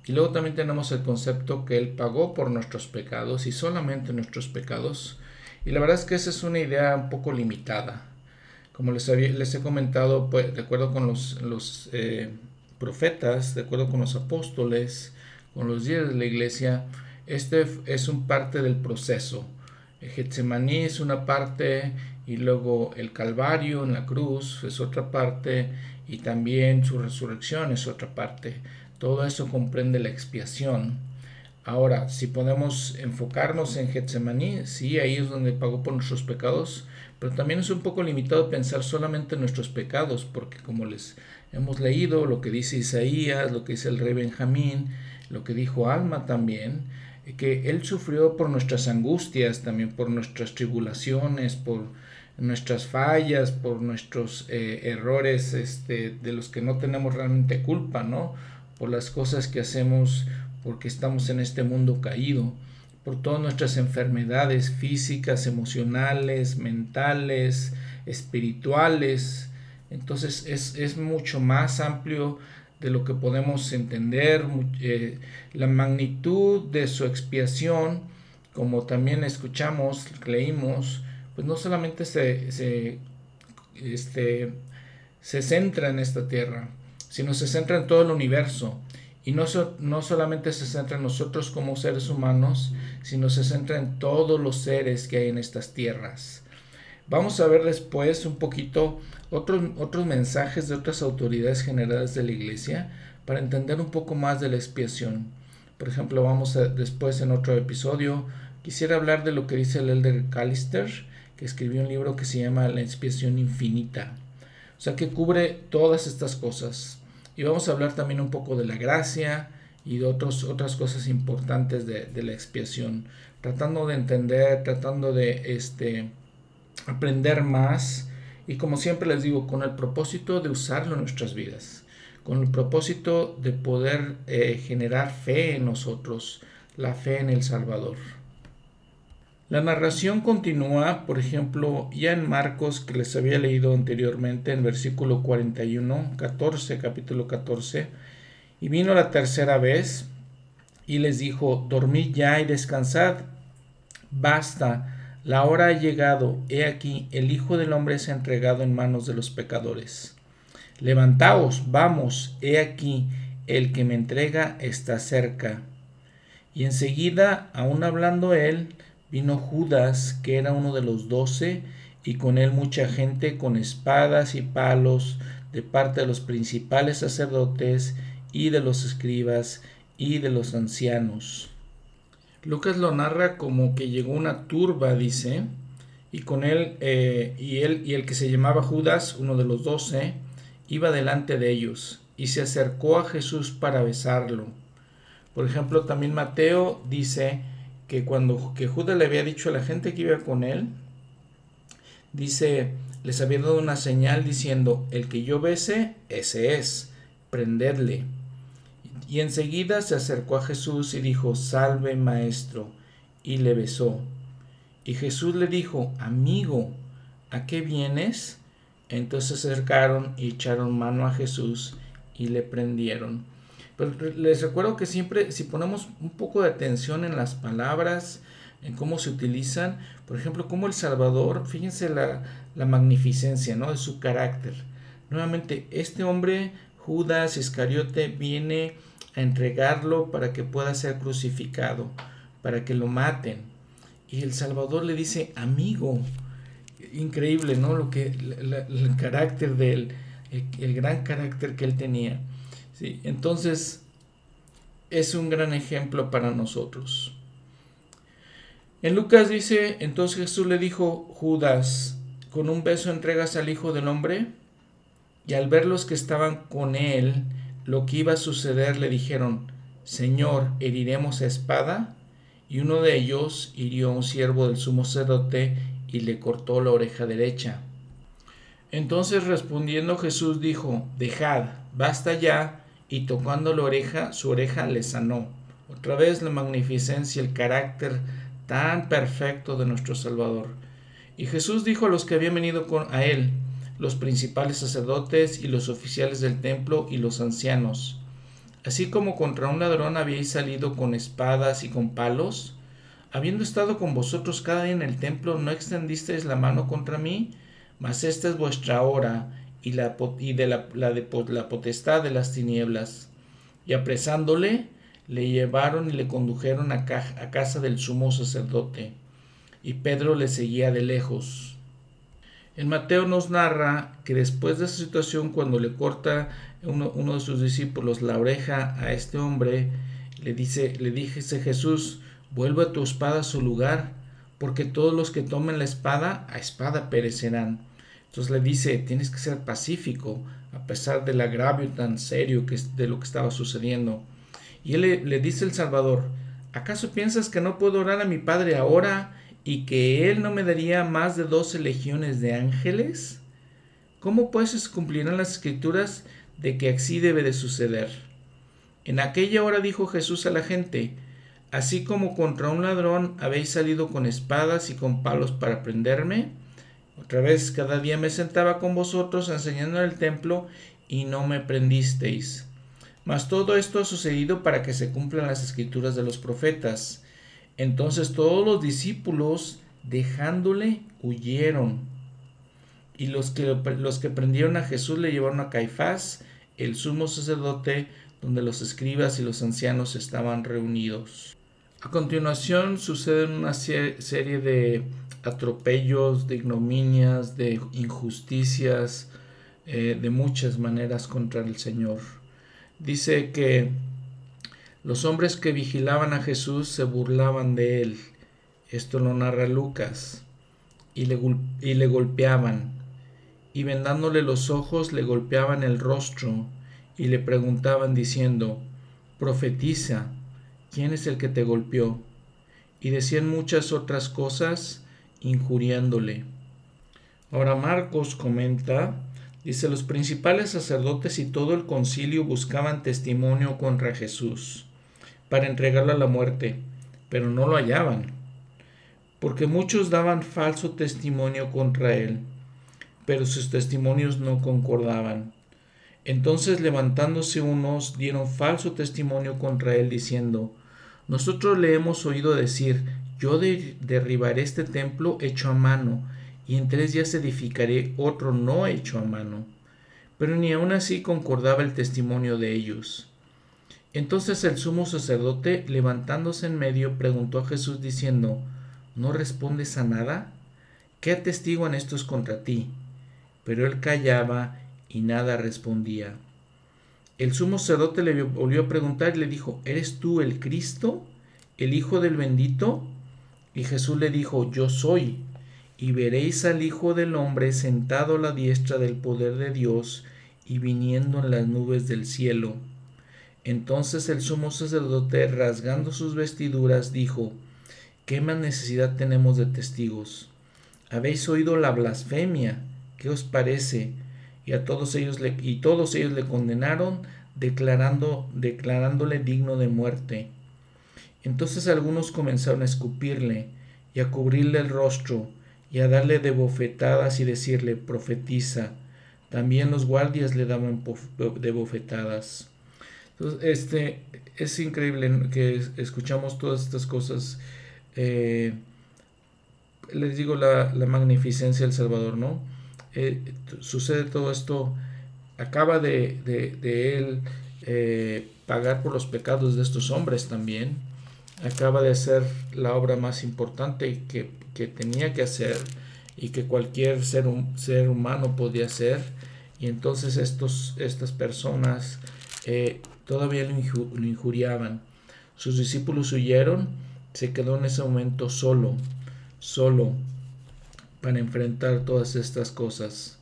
Y luego también tenemos el concepto que Él pagó por nuestros pecados y solamente nuestros pecados. Y la verdad es que esa es una idea un poco limitada. Como les, les he comentado, pues, de acuerdo con los, los eh, profetas, de acuerdo con los apóstoles, con los días de la iglesia, este es un parte del proceso. Getsemaní es una parte y luego el Calvario en la cruz es otra parte y también su resurrección es otra parte. Todo eso comprende la expiación. Ahora, si podemos enfocarnos en Getsemaní, sí, ahí es donde pagó por nuestros pecados, pero también es un poco limitado pensar solamente en nuestros pecados, porque como les hemos leído, lo que dice Isaías, lo que dice el rey Benjamín, lo que dijo Alma también, que Él sufrió por nuestras angustias, también por nuestras tribulaciones, por nuestras fallas, por nuestros eh, errores este, de los que no tenemos realmente culpa, ¿no? Por las cosas que hacemos porque estamos en este mundo caído, por todas nuestras enfermedades físicas, emocionales, mentales, espirituales. Entonces es, es mucho más amplio de lo que podemos entender, eh, la magnitud de su expiación, como también escuchamos, leímos, pues no solamente se, se, este, se centra en esta tierra, sino se centra en todo el universo. Y no, no solamente se centra en nosotros como seres humanos, sino se centra en todos los seres que hay en estas tierras. Vamos a ver después un poquito otros, otros mensajes de otras autoridades generales de la iglesia para entender un poco más de la expiación. Por ejemplo, vamos a, después en otro episodio, quisiera hablar de lo que dice el elder Callister, que escribió un libro que se llama La expiación infinita. O sea, que cubre todas estas cosas. Y vamos a hablar también un poco de la gracia y de otros, otras cosas importantes de, de la expiación. Tratando de entender, tratando de este, aprender más. Y como siempre les digo, con el propósito de usarlo en nuestras vidas con el propósito de poder eh, generar fe en nosotros, la fe en el Salvador. La narración continúa, por ejemplo, ya en Marcos, que les había leído anteriormente, en versículo 41, 14, capítulo 14, y vino la tercera vez y les dijo, dormid ya y descansad, basta, la hora ha llegado, he aquí, el Hijo del Hombre es entregado en manos de los pecadores. Levantaos, vamos, he aquí, el que me entrega está cerca. Y enseguida, aún hablando él, vino Judas, que era uno de los doce, y con él mucha gente con espadas y palos de parte de los principales sacerdotes y de los escribas y de los ancianos. Lucas lo narra como que llegó una turba, dice, y con él, eh, y él, y el que se llamaba Judas, uno de los doce, iba delante de ellos y se acercó a Jesús para besarlo. Por ejemplo, también Mateo dice que cuando que Judas le había dicho a la gente que iba con él, dice, les había dado una señal diciendo, el que yo bese, ese es, prendedle. Y enseguida se acercó a Jesús y dijo, salve maestro, y le besó. Y Jesús le dijo, amigo, ¿a qué vienes? Entonces se acercaron y echaron mano a Jesús y le prendieron. Pero les recuerdo que siempre, si ponemos un poco de atención en las palabras, en cómo se utilizan, por ejemplo, como el Salvador, fíjense la, la magnificencia ¿no? de su carácter. Nuevamente, este hombre, Judas Iscariote, viene a entregarlo para que pueda ser crucificado, para que lo maten. Y el Salvador le dice, amigo, increíble, ¿no? Lo que, el carácter de él, el, gran carácter que él tenía. ¿Sí? Entonces, es un gran ejemplo para nosotros. En Lucas dice, entonces Jesús le dijo, Judas, con un beso entregas al Hijo del Hombre. Y al ver los que estaban con él, lo que iba a suceder, le dijeron, Señor, ¿heriremos a espada? Y uno de ellos hirió a un siervo del sumo sacerdote y le cortó la oreja derecha. Entonces respondiendo Jesús dijo, Dejad, basta ya, y tocando la oreja, su oreja le sanó. Otra vez la magnificencia, el carácter tan perfecto de nuestro Salvador. Y Jesús dijo a los que habían venido con, a él, los principales sacerdotes y los oficiales del templo y los ancianos, así como contra un ladrón habíais salido con espadas y con palos, habiendo estado con vosotros cada día en el templo, no extendisteis la mano contra mí, mas esta es vuestra hora y, la, de la, de, la potestad de las tinieblas. Y apresándole, le llevaron y le condujeron a, casa del sumo sacerdote, y Pedro le seguía de lejos. En Mateo nos narra que después de esa situación, cuando le corta uno, de sus discípulos la oreja a este hombre, le dice, le dice Jesús, Vuelve tu espada a su lugar, porque todos los que tomen la espada, a espada perecerán. Entonces le dice, tienes que ser pacífico, a pesar del agravio tan serio que de lo que estaba sucediendo. Y él le, le dice el Salvador, ¿acaso piensas que no puedo orar a mi Padre ahora y que Él no me daría más de doce legiones de ángeles? ¿Cómo pues se cumplirán las escrituras de que así debe de suceder? En aquella hora dijo Jesús a la gente, Así como contra un ladrón habéis salido con espadas y con palos para prenderme. Otra vez cada día me sentaba con vosotros enseñando en el templo y no me prendisteis. Mas todo esto ha sucedido para que se cumplan las escrituras de los profetas. Entonces todos los discípulos dejándole, huyeron. Y los que, los que prendieron a Jesús le llevaron a Caifás, el sumo sacerdote, donde los escribas y los ancianos estaban reunidos. A continuación suceden una serie de atropellos, de ignominias, de injusticias, eh, de muchas maneras contra el Señor. Dice que los hombres que vigilaban a Jesús se burlaban de él. Esto lo narra Lucas. Y le, y le golpeaban. Y vendándole los ojos le golpeaban el rostro y le preguntaban diciendo, Profetiza, ¿quién es el que te golpeó? Y decían muchas otras cosas, injuriándole. Ahora Marcos comenta, dice, los principales sacerdotes y todo el concilio buscaban testimonio contra Jesús para entregarlo a la muerte, pero no lo hallaban, porque muchos daban falso testimonio contra él, pero sus testimonios no concordaban. Entonces levantándose unos dieron falso testimonio contra él, diciendo, Nosotros le hemos oído decir, Yo derribaré este templo hecho a mano, y en tres días edificaré otro no hecho a mano. Pero ni aun así concordaba el testimonio de ellos. Entonces el sumo sacerdote, levantándose en medio, preguntó a Jesús diciendo, ¿No respondes a nada? ¿Qué atestiguan estos contra ti? Pero él callaba y nada respondía. El sumo sacerdote le volvió a preguntar y le dijo, ¿eres tú el Cristo, el Hijo del bendito? Y Jesús le dijo, yo soy. Y veréis al Hijo del hombre sentado a la diestra del poder de Dios y viniendo en las nubes del cielo. Entonces el sumo sacerdote, rasgando sus vestiduras, dijo, ¿qué más necesidad tenemos de testigos? Habéis oído la blasfemia. ¿Qué os parece? y a todos ellos le, y todos ellos le condenaron declarando declarándole digno de muerte. Entonces algunos comenzaron a escupirle y a cubrirle el rostro y a darle de bofetadas y decirle profetiza. También los guardias le daban de bofetadas. Entonces, este es increíble que escuchamos todas estas cosas. Eh, les digo la, la magnificencia del Salvador, ¿no? Eh, sucede todo esto, acaba de, él eh, pagar por los pecados de estos hombres también, acaba de hacer la obra más importante que, tenía que hacer y que cualquier ser, ser humano podía hacer, y entonces estos, estas personas eh, todavía lo, lo injuriaban. Sus discípulos huyeron, se quedó en ese momento solo, solo para enfrentar todas estas cosas.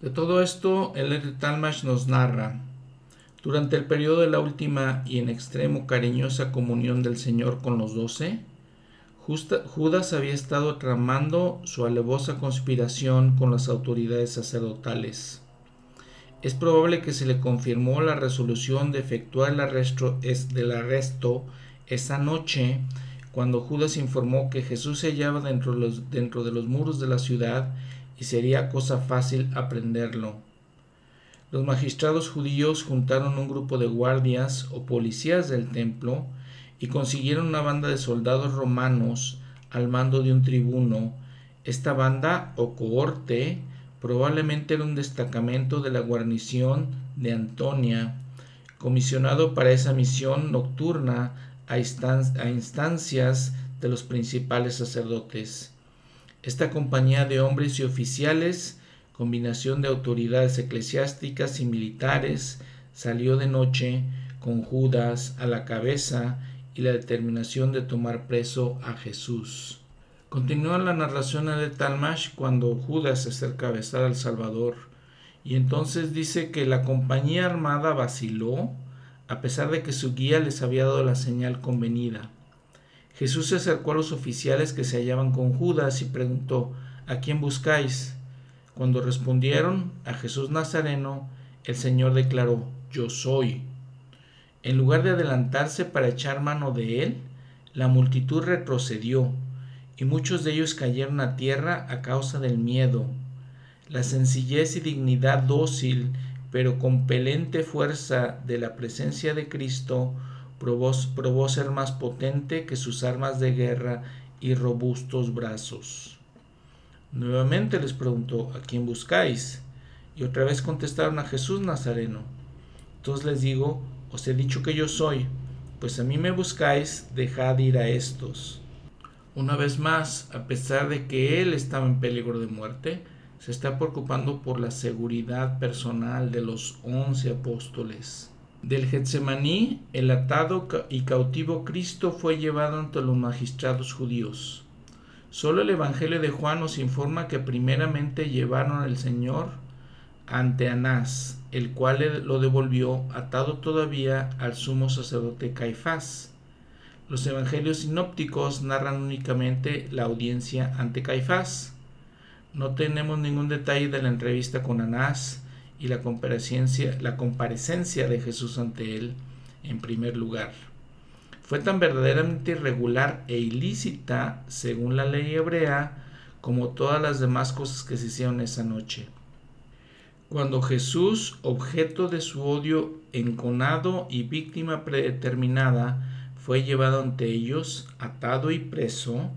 De todo esto, el Talmash nos narra. Durante el periodo de la última y en extremo cariñosa comunión del Señor con los doce, Judas había estado tramando su alevosa conspiración con las autoridades sacerdotales. Es probable que se le confirmó la resolución de efectuar el arresto, del arresto esa noche cuando Judas informó que Jesús se hallaba dentro de, los, dentro de los muros de la ciudad y sería cosa fácil aprenderlo. Los magistrados judíos juntaron un grupo de guardias o policías del templo y consiguieron una banda de soldados romanos al mando de un tribuno. Esta banda o cohorte probablemente era un destacamento de la guarnición de Antonia, comisionado para esa misión nocturna a, instancias de los principales sacerdotes. Esta compañía de hombres y oficiales, combinación de autoridades eclesiásticas y militares, salió de noche con Judas a la cabeza y la determinación de tomar preso a Jesús. Continúa la narración de Talmash cuando Judas se acerca a besar al Salvador, y entonces dice que la compañía armada vaciló a pesar de que su guía les había dado la señal convenida. Jesús se acercó a los oficiales que se hallaban con Judas y preguntó, ¿A quién buscáis? Cuando respondieron a Jesús Nazareno, el Señor declaró, Yo soy. En lugar de adelantarse para echar mano de él, la multitud retrocedió, y muchos de ellos cayeron a tierra a causa del miedo. La sencillez y dignidad dócil pero compelente fuerza de la presencia de Cristo probó, probó ser más potente que sus armas de guerra y robustos brazos. Nuevamente les preguntó, ¿a quién buscáis? Y otra vez contestaron a Jesús Nazareno. Entonces les digo, os he dicho que yo soy, pues a mí me buscáis, dejad ir a estos. Una vez más, a pesar de que él estaba en peligro de muerte, se está preocupando por la seguridad personal de los once apóstoles. Del Getsemaní, el atado y cautivo Cristo fue llevado ante los magistrados judíos. Solo el Evangelio de Juan nos informa que primeramente llevaron al Señor ante Anás, el cual lo devolvió atado todavía al sumo sacerdote Caifás. Los evangelios sinópticos narran únicamente la audiencia ante Caifás. No tenemos ningún detalle de la entrevista con Anás, y la comparecencia, la comparecencia de Jesús ante él en primer lugar. Fue tan verdaderamente irregular e ilícita, según la ley hebrea, como todas las demás cosas que se hicieron esa noche. Cuando Jesús, objeto de su odio enconado y víctima predeterminada, fue llevado ante ellos, atado y preso,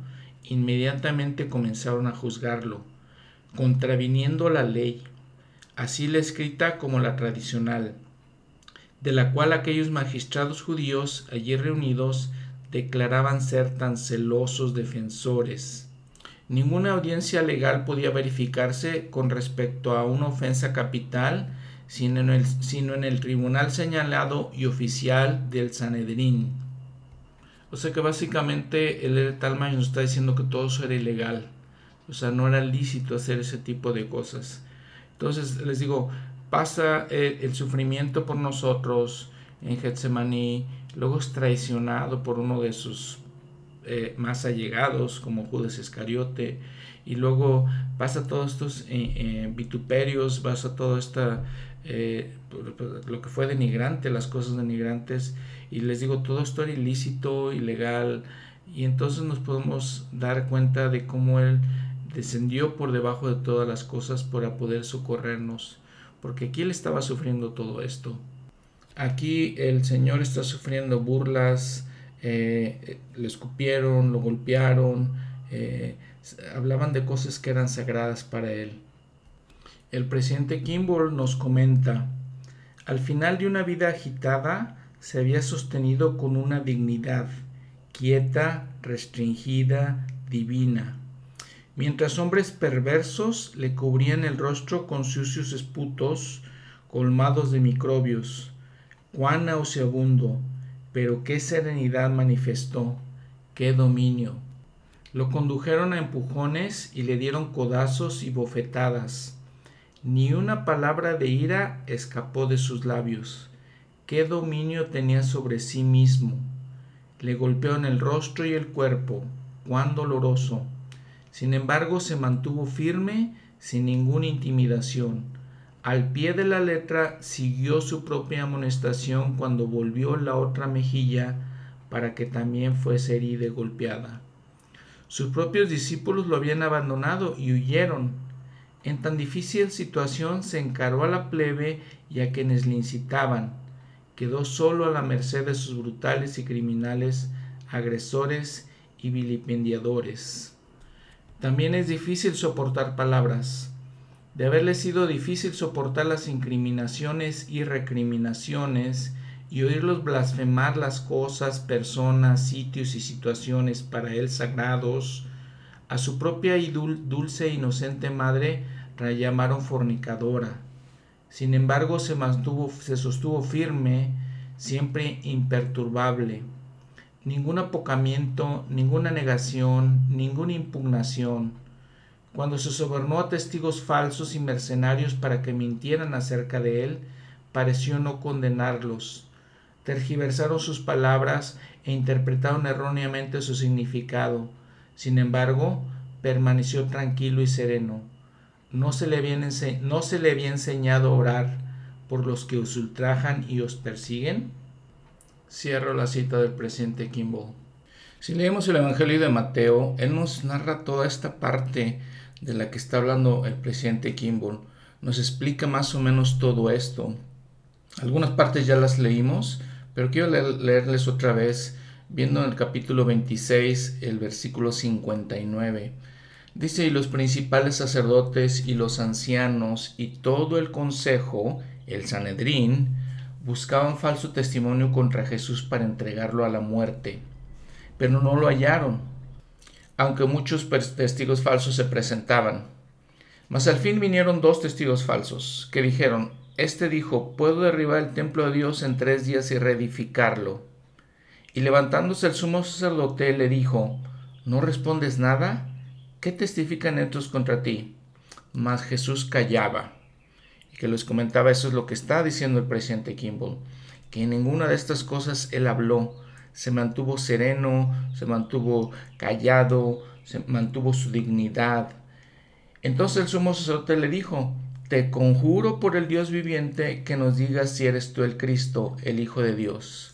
inmediatamente comenzaron a juzgarlo, contraviniendo la ley, así la escrita como la tradicional, de la cual aquellos magistrados judíos allí reunidos declaraban ser tan celosos defensores. Ninguna audiencia legal podía verificarse con respecto a una ofensa capital, sino en el, sino en el tribunal señalado y oficial del Sanedrín. O sea que básicamente el Talmud nos está diciendo que todo eso era ilegal. O sea, no era lícito hacer ese tipo de cosas. Entonces les digo, pasa el, sufrimiento por nosotros en Getsemaní, luego es traicionado por uno de sus eh, más allegados como Judas Iscariote y luego pasa todos estos eh, eh, vituperios, pasa todo esta lo que fue denigrante, las cosas denigrantes y les digo todo esto era ilícito, ilegal y entonces nos podemos dar cuenta de cómo él descendió por debajo de todas las cosas para poder socorrernos, porque aquí él estaba sufriendo todo esto. Aquí el Señor está sufriendo burlas, eh, le escupieron, lo golpearon, eh, hablaban de cosas que eran sagradas para él. El presidente Kimball nos comenta, al final de una vida agitada, se había sostenido con una dignidad, quieta, restringida, divina mientras hombres perversos le cubrían el rostro con sucios esputos colmados de microbios. Cuán nauseabundo, pero qué serenidad manifestó, qué dominio. Lo condujeron a empujones y le dieron codazos y bofetadas. Ni una palabra de ira escapó de sus labios. Qué dominio tenía sobre sí mismo. Le golpeó el rostro y el cuerpo. Cuán doloroso sin embargo, se mantuvo firme sin ninguna intimidación. Al pie de la letra siguió su propia amonestación cuando volvió la otra mejilla para que también fuese herida y golpeada. Sus propios discípulos lo habían abandonado y huyeron. En tan difícil situación se encaró a la plebe y a quienes le incitaban. Quedó solo a la merced de sus brutales y criminales agresores y vilipendiadores. También es difícil soportar palabras. De haberle sido difícil soportar las incriminaciones y recriminaciones y oírlos blasfemar las cosas, personas, sitios y situaciones para él sagrados, a su propia y dulce e inocente madre la llamaron fornicadora. Sin embargo, se mantuvo, se sostuvo firme, siempre imperturbable ningún apocamiento, ninguna negación, ninguna impugnación. Cuando se sobornó a testigos falsos y mercenarios para que mintieran acerca de él, pareció no condenarlos. Tergiversaron sus palabras e interpretaron erróneamente su significado. Sin embargo, permaneció tranquilo y sereno. No se le había, enseñado a orar por los que os ultrajan y os persiguen. Cierro la cita del presidente Kimball. Si leemos el Evangelio de Mateo, él nos narra toda esta parte de la que está hablando el presidente Kimball. Nos explica más o menos todo esto. Algunas partes ya las leímos, pero quiero leerles otra vez viendo en el capítulo 26, el versículo 59. Dice, y los principales sacerdotes y los ancianos y todo el consejo, el Sanedrín, buscaban falso testimonio contra Jesús para entregarlo a la muerte, pero no lo hallaron, aunque muchos testigos falsos se presentaban. Mas al fin vinieron dos testigos falsos, que dijeron, Este dijo, puedo derribar el templo de Dios en tres días y reedificarlo. Y levantándose el sumo sacerdote le dijo, ¿no respondes nada? ¿Qué testifican estos contra ti? Mas Jesús callaba. Que les comentaba, eso es lo que está diciendo el presidente Kimball, que en ninguna de estas cosas él habló, se mantuvo sereno, se mantuvo callado, se mantuvo su dignidad. Entonces el sumo sacerdote le dijo, te conjuro por el Dios viviente que nos digas si eres tú el Cristo, el Hijo de Dios.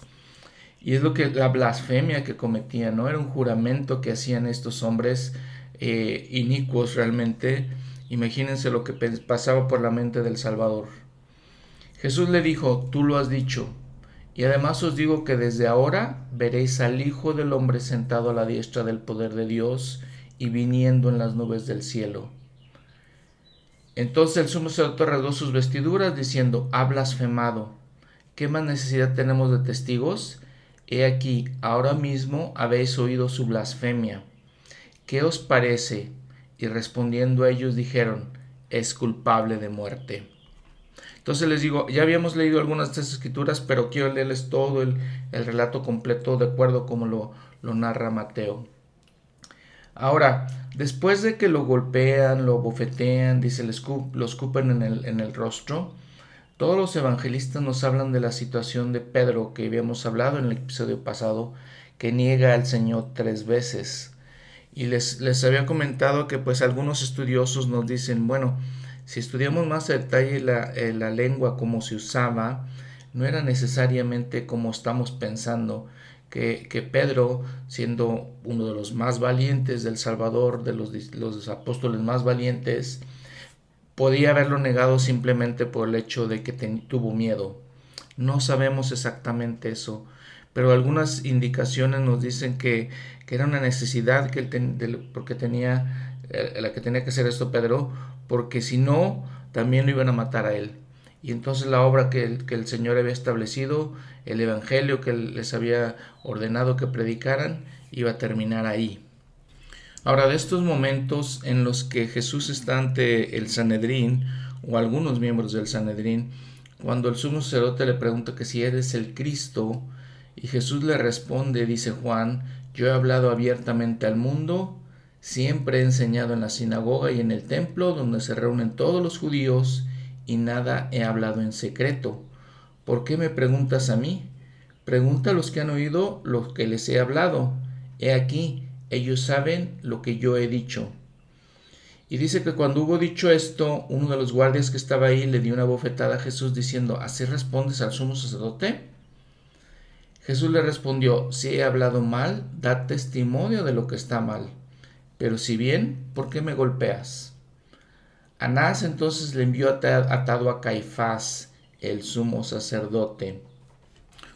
Y es lo que la blasfemia que cometían, ¿no? Era un juramento que hacían estos hombres eh, inicuos realmente. Imagínense lo que pasaba por la mente del Salvador. Jesús le dijo, tú lo has dicho, y además os digo que desde ahora veréis al Hijo del Hombre sentado a la diestra del poder de Dios y viniendo en las nubes del cielo. Entonces el sumo sacerdote rasgó sus vestiduras diciendo, ha blasfemado. ¿Qué más necesidad tenemos de testigos? He aquí, ahora mismo habéis oído su blasfemia. ¿Qué os parece? Y respondiendo ellos dijeron, es culpable de muerte. Entonces les digo, ya habíamos leído algunas de estas escrituras, pero quiero leerles todo el, relato completo de acuerdo como lo, lo narra Mateo. Ahora, después de que lo golpean, lo bofetean, dice, lo escupen en el, en el rostro, todos los evangelistas nos hablan de la situación de Pedro que habíamos hablado en el episodio pasado, que niega al Señor tres veces. Y les, les había comentado que pues algunos estudiosos nos dicen, bueno, si estudiamos más a detalle la, eh, la lengua como se usaba, no era necesariamente como estamos pensando, que, que, Pedro, siendo uno de los más valientes del Salvador, de los, los apóstoles más valientes, podía haberlo negado simplemente por el hecho de que tuvo miedo. No sabemos exactamente eso, pero algunas indicaciones nos dicen que, era una necesidad que él porque tenía eh, la que tenía que hacer esto Pedro, porque si no, también lo iban a matar a él. Y entonces la obra que el, que el Señor había establecido, el Evangelio que les había ordenado que predicaran, iba a terminar ahí. Ahora, de estos momentos en los que Jesús está ante el Sanedrín, o algunos miembros del Sanedrín, cuando el sumo sacerdote le pregunta que si eres el Cristo, y Jesús le responde, dice Juan, yo he hablado abiertamente al mundo, siempre he enseñado en la sinagoga y en el templo donde se reúnen todos los judíos, y nada he hablado en secreto. ¿Por qué me preguntas a mí? Pregunta a los que han oído lo que les he hablado. He aquí, ellos saben lo que yo he dicho. Y dice que cuando hubo dicho esto, uno de los guardias que estaba ahí le dio una bofetada a Jesús diciendo, ¿así respondes al sumo sacerdote? Jesús le respondió, si he hablado mal, da testimonio de lo que está mal. Pero si bien, ¿por qué me golpeas? Anás entonces le envió atado a Caifás, el sumo sacerdote.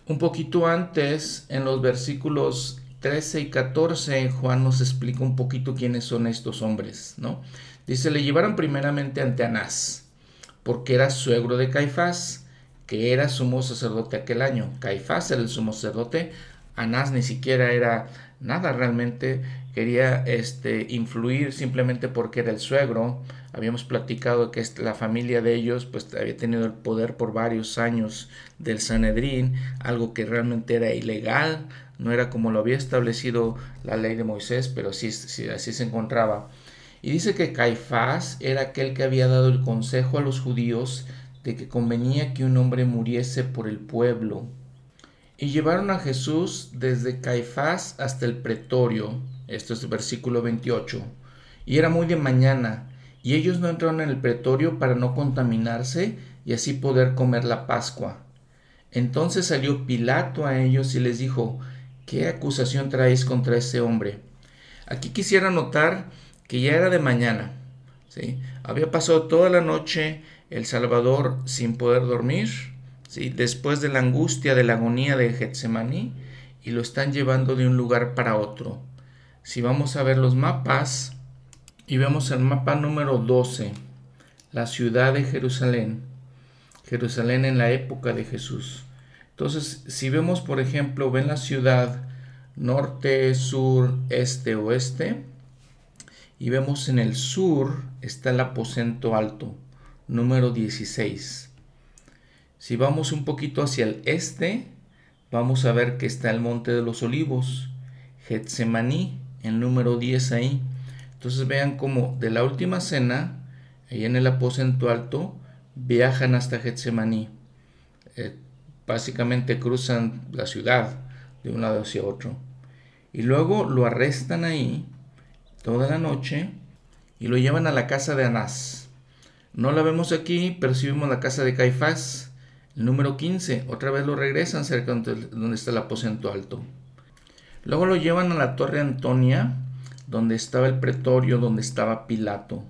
Un poquito antes, en los versículos 13 y 14 Juan nos explica un poquito quiénes son estos hombres, ¿no? Dice, le llevaron primeramente ante Anás, porque era suegro de Caifás, que era sumo sacerdote aquel año. Caifás era el sumo sacerdote, Anás ni siquiera era nada realmente, quería este, influir simplemente porque era el suegro. Habíamos platicado que la familia de ellos pues había tenido el poder por varios años del Sanedrín, algo que realmente era ilegal, no era como lo había establecido la ley de Moisés, pero sí, así se encontraba. Y dice que Caifás era aquel que había dado el consejo a los judíos de que convenía que un hombre muriese por el pueblo. Y llevaron a Jesús desde Caifás hasta el pretorio, esto es versículo 28, y era muy de mañana, y ellos no entraron en el pretorio para no contaminarse y así poder comer la Pascua. Entonces salió Pilato a ellos y les dijo, ¿Qué acusación traéis contra ese hombre? Aquí quisiera notar que ya era de mañana. ¿sí? Había pasado toda la noche el Salvador sin poder dormir, ¿sí? después de la angustia, de la agonía de Getsemaní, y lo están llevando de un lugar para otro. Si vamos a ver los mapas y vemos el mapa número 12, la ciudad de Jerusalén, Jerusalén en la época de Jesús. Entonces, si vemos, por ejemplo, ven la ciudad norte, sur, este, oeste, y vemos en el sur está el aposento alto, número 16. Si vamos un poquito hacia el este, vamos a ver que está el monte de los olivos, Getsemaní, el número 10 ahí. Entonces vean cómo de la última cena, ahí en el aposento alto, viajan hasta Getsemaní. Eh, básicamente cruzan la ciudad de un lado hacia otro. Y luego lo arrestan ahí toda la noche y lo llevan a la casa de Anás. No la vemos aquí, vemos la casa de Caifás, el número 15. Otra vez lo regresan cerca donde está el aposento alto. Luego lo llevan a la torre Antonia, donde estaba el pretorio, donde estaba Pilato.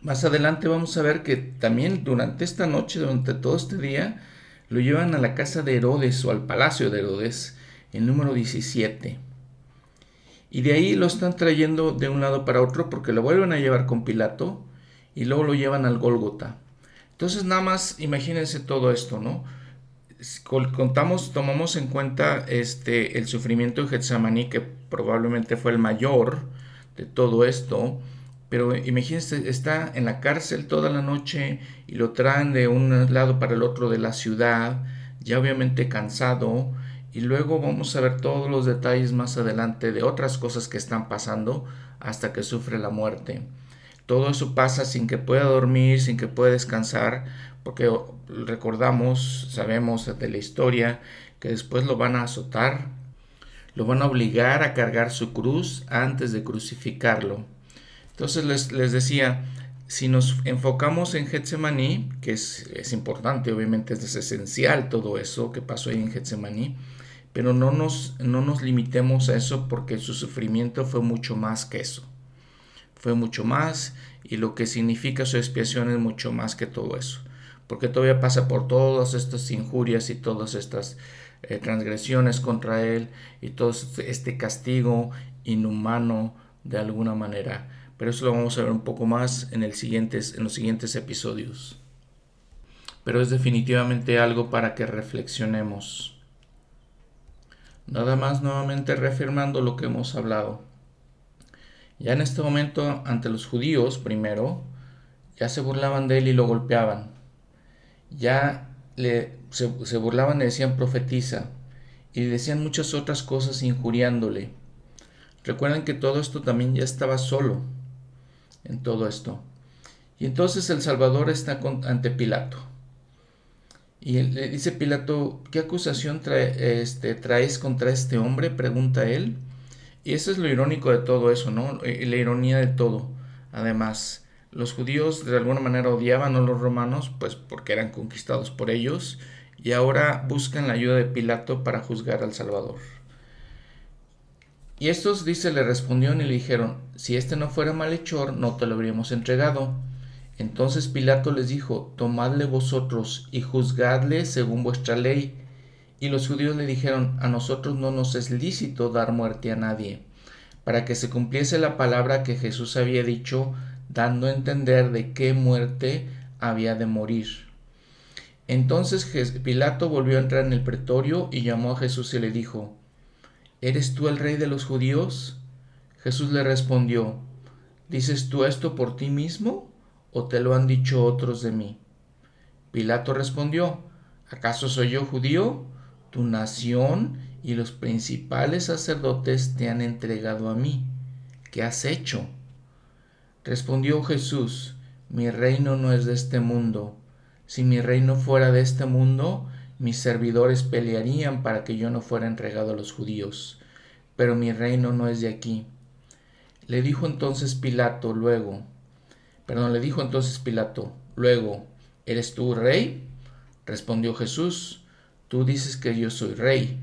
Más adelante vamos a ver que también durante esta noche, durante todo este día, lo llevan a la casa de Herodes o al palacio de Herodes, el número 17. Y de ahí lo están trayendo de un lado para otro porque lo vuelven a llevar con Pilato y luego lo llevan al Gólgota. Entonces nada más imagínense todo esto, ¿no? Contamos, tomamos en cuenta este, el sufrimiento de Getsemaní, que probablemente fue el mayor de todo esto, pero imagínense, está en la cárcel toda la noche y lo traen de un lado para el otro de la ciudad, ya obviamente cansado, y luego vamos a ver todos los detalles más adelante de otras cosas que están pasando hasta que sufre la muerte. Todo eso pasa sin que pueda dormir, sin que pueda descansar, porque recordamos, sabemos de la historia, que después lo van a azotar, lo van a obligar a cargar su cruz antes de crucificarlo. Entonces les, les decía, si nos enfocamos en Getsemaní, que es, importante, obviamente es esencial todo eso que pasó ahí en Getsemaní, pero no nos, no nos limitemos a eso porque su sufrimiento fue mucho más que eso. Fue mucho más y lo que significa su expiación es mucho más que todo eso. Porque todavía pasa por todas estas injurias y todas estas eh, transgresiones contra él y todo este, castigo inhumano de alguna manera. Pero eso lo vamos a ver un poco más en los siguientes episodios. Pero es definitivamente algo para que reflexionemos. Nada más nuevamente reafirmando lo que hemos hablado. Ya en este momento, ante los judíos, primero, ya se burlaban de él y lo golpeaban. Ya le, se, se burlaban, le decían profetiza y decían muchas otras cosas injuriándole. Recuerden que todo esto también ya estaba solo en todo esto. Y entonces el Salvador está ante Pilato. Y le dice Pilato, ¿qué acusación trae, este, traes contra este hombre? Pregunta él. Y eso es lo irónico de todo eso, ¿no? La ironía de todo. Además, los judíos de alguna manera odiaban a los romanos, pues porque eran conquistados por ellos, y ahora buscan la ayuda de Pilato para juzgar al Salvador. Y estos, dice, le respondieron y le dijeron, si este no fuera malhechor, no te lo habríamos entregado. Entonces Pilato les dijo, Tomadle vosotros y juzgadle según vuestra ley. Y los judíos le dijeron, A nosotros no nos es lícito dar muerte a nadie, para que se cumpliese la palabra que Jesús había dicho, dando a entender de qué muerte había de morir. Entonces Pilato volvió a entrar en el pretorio y llamó a Jesús y le dijo, ¿Eres tú el rey de los judíos? Jesús le respondió, ¿Dices tú esto por ti mismo? o te lo han dicho otros de mí? Pilato respondió, ¿acaso soy yo judío? Tu nación y los principales sacerdotes te han entregado a mí. ¿Qué has hecho? Respondió Jesús, mi reino no es de este mundo. Si mi reino fuera de este mundo, mis servidores pelearían para que yo no fuera entregado a los judíos. Pero mi reino no es de aquí. Le dijo entonces Pilato luego, Perdón, le dijo entonces Pilato, luego, ¿eres tú rey? Respondió Jesús, tú dices que yo soy rey.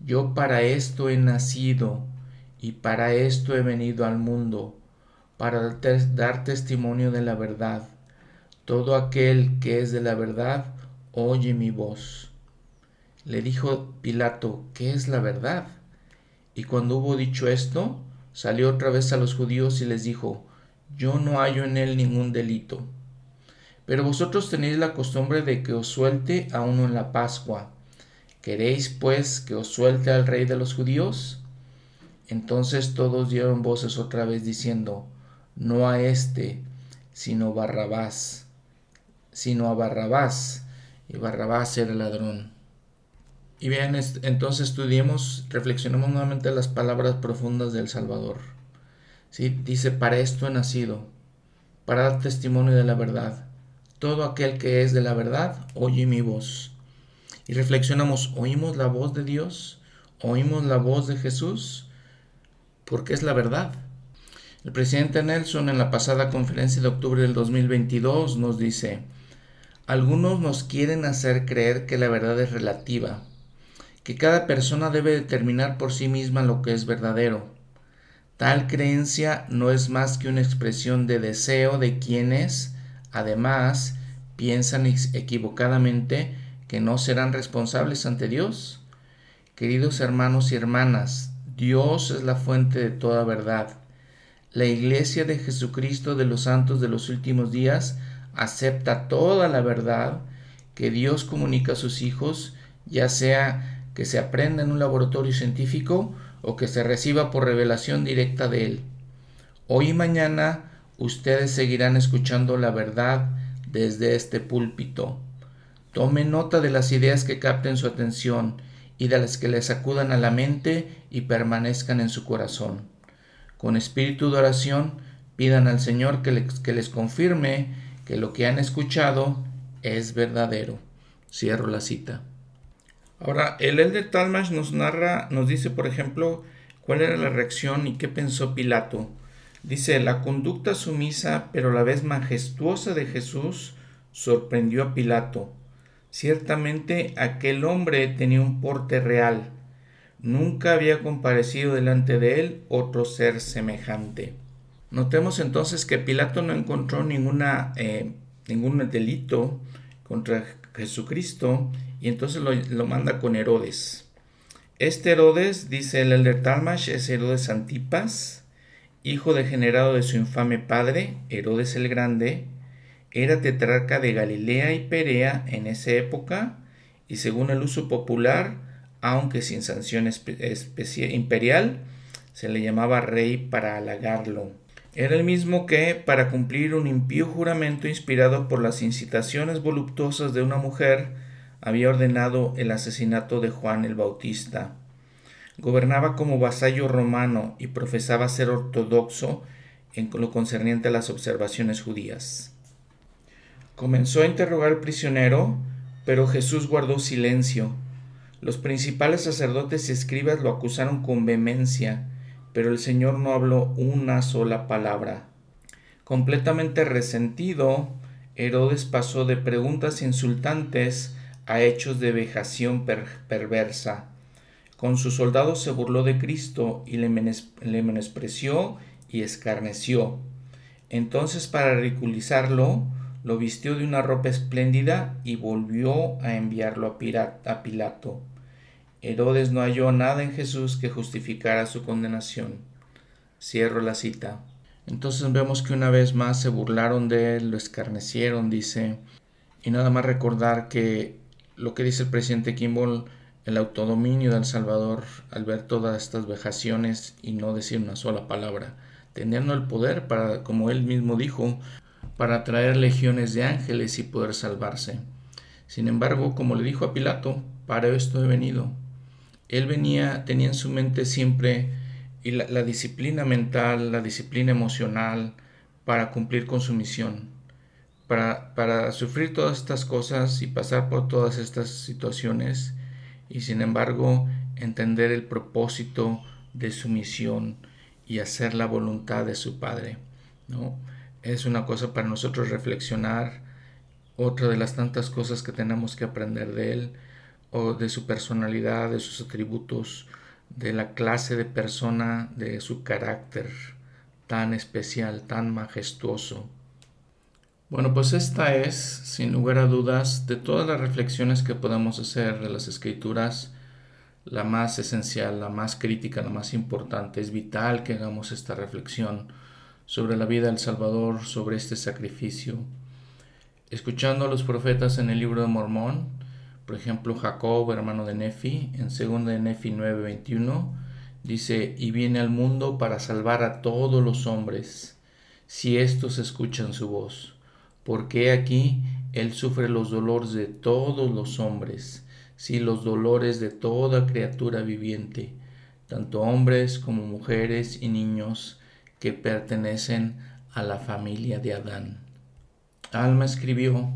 Yo para esto he nacido y para esto he venido al mundo, para dar testimonio de la verdad. Todo aquel que es de la verdad, oye mi voz. le dijo Pilato, ¿qué es la verdad? Y cuando hubo dicho esto, salió otra vez a los judíos y les dijo, yo no hallo en él ningún delito. Pero vosotros tenéis la costumbre de que os suelte a uno en la Pascua. ¿Queréis pues que os suelte al rey de los judíos? Entonces todos dieron voces otra vez diciendo, no a éste, sino Barrabás, sino a Barrabás. Y Barrabás era ladrón. Y bien, entonces estudiemos, reflexionemos nuevamente las palabras profundas del Salvador. ¿Sí? Dice, para esto he nacido, para dar testimonio de la verdad. Todo aquel que es de la verdad, oye mi voz. Y reflexionamos, ¿oímos la voz de Dios? ¿Oímos la voz de Jesús? Porque es la verdad. El presidente Nelson en la pasada conferencia de octubre del 2022 nos dice, algunos nos quieren hacer creer que la verdad es relativa, que cada persona debe determinar por sí misma lo que es verdadero. Tal creencia no es más que una expresión de deseo de quienes, además, piensan equivocadamente que no serán responsables ante Dios. Queridos hermanos y hermanas, Dios es la fuente de toda verdad. La Iglesia de Jesucristo de los Santos de los últimos días acepta toda la verdad que Dios comunica a sus hijos, ya sea que se aprenda en un laboratorio científico o que se reciba por revelación directa de él. Hoy y mañana ustedes seguirán escuchando la verdad desde este púlpito. Tomen nota de las ideas que capten su atención y de las que les acudan a la mente y permanezcan en su corazón. Con espíritu de oración, pidan al Señor que les, que les confirme que lo que han escuchado es verdadero. Cierro la cita. Ahora, el Elder Talmash nos narra, nos dice, por ejemplo, cuál era la reacción y qué pensó Pilato. Dice, la conducta sumisa pero a la vez majestuosa de Jesús sorprendió a Pilato. Ciertamente aquel hombre tenía un porte real. Nunca había comparecido delante de él otro ser semejante. Notemos entonces que Pilato no encontró ninguna, eh, ningún delito contra Jesucristo y entonces lo, manda con Herodes. Este Herodes, dice el Elder Talmash, es Herodes Antipas, hijo degenerado de su infame padre, Herodes el Grande, era tetrarca de Galilea y Perea en esa época y según el uso popular, aunque sin sanción imperial, se le llamaba rey para halagarlo. Era el mismo que, para cumplir un impío juramento inspirado por las incitaciones voluptuosas de una mujer, había ordenado el asesinato de Juan el Bautista. Gobernaba como vasallo romano y profesaba ser ortodoxo en lo concerniente a las observaciones judías. Comenzó a interrogar al prisionero, pero Jesús guardó silencio. Los principales sacerdotes y escribas lo acusaron con vehemencia, pero el Señor no habló una sola palabra. Completamente resentido, Herodes pasó de preguntas insultantes a hechos de vejación perversa. Con sus soldados se burló de Cristo y le, menospreció y escarneció. Entonces para ridiculizarlo, lo vistió de una ropa espléndida y volvió a enviarlo a, Pilato. Herodes no halló nada en Jesús que justificara su condenación. Cierro la cita. Entonces vemos que una vez más se burlaron de él, lo escarnecieron, dice, y nada más recordar que lo que dice el presidente Kimball, el autodominio de El Salvador al ver todas estas vejaciones y no decir una sola palabra, teniendo el poder para, como él mismo dijo, para traer legiones de ángeles y poder salvarse. Sin embargo, como le dijo a Pilato, para esto he venido. Él venía, tenía en su mente siempre y la, la disciplina mental, la disciplina emocional para cumplir con su misión para, sufrir todas estas cosas y pasar por todas estas situaciones y sin embargo entender el propósito de su misión y hacer la voluntad de su Padre. ¿no? Es una cosa para nosotros reflexionar, otra de las tantas cosas que tenemos que aprender de Él, o de su personalidad, de sus atributos, de la clase de persona, de su carácter tan especial, tan majestuoso. Bueno, pues esta es, sin lugar a dudas, de todas las reflexiones que podemos hacer de las escrituras, la más esencial, la más crítica, la más importante. Es vital que hagamos esta reflexión sobre la vida del Salvador, sobre este sacrificio. Escuchando a los profetas en el libro de Mormón, por ejemplo, Jacob, hermano de Nefi, en 2 de Nefi 9:21, dice, y viene al mundo para salvar a todos los hombres, si éstos escuchan su voz porque aquí Él sufre los dolores de todos los hombres, sí, los dolores de toda criatura viviente, tanto hombres como mujeres y niños que pertenecen a la familia de Adán. Alma escribió,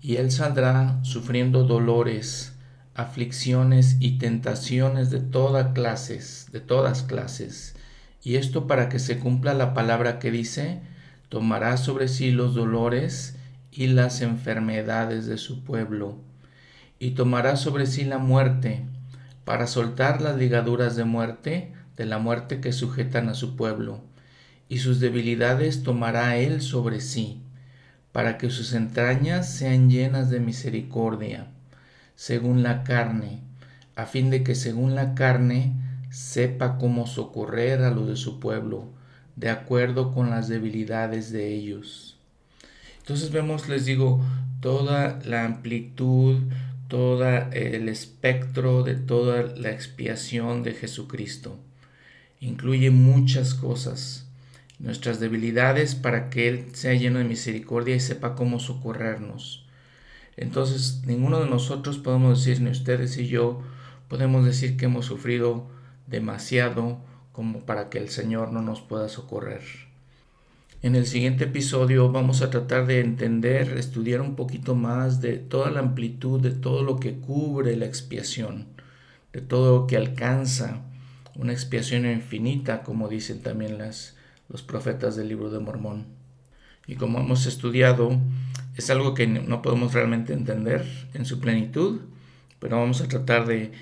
y Él saldrá sufriendo dolores, aflicciones y tentaciones de todas clases, de todas clases, y esto para que se cumpla la palabra que dice, tomará sobre sí los dolores y las enfermedades de su pueblo, y tomará sobre sí la muerte, para soltar las ligaduras de muerte, de la muerte que sujetan a su pueblo, y sus debilidades tomará él sobre sí, para que sus entrañas sean llenas de misericordia, según la carne, a fin de que según la carne sepa cómo socorrer a los de su pueblo, de acuerdo con las debilidades de ellos. Entonces vemos, les digo, toda la amplitud, todo el espectro de toda la expiación de Jesucristo. Incluye muchas cosas, nuestras debilidades para que Él sea lleno de misericordia y sepa cómo socorrernos. Entonces, ninguno de nosotros podemos decir, ni ustedes y yo, podemos decir que hemos sufrido demasiado como para que el Señor no nos pueda socorrer. En el siguiente episodio vamos a tratar de entender, estudiar un poquito más de toda la amplitud, de todo lo que cubre la expiación, de todo lo que alcanza una expiación infinita, como dicen también las, los profetas del libro de Mormón. Y como hemos estudiado, es algo que no podemos realmente entender en su plenitud, pero vamos a tratar de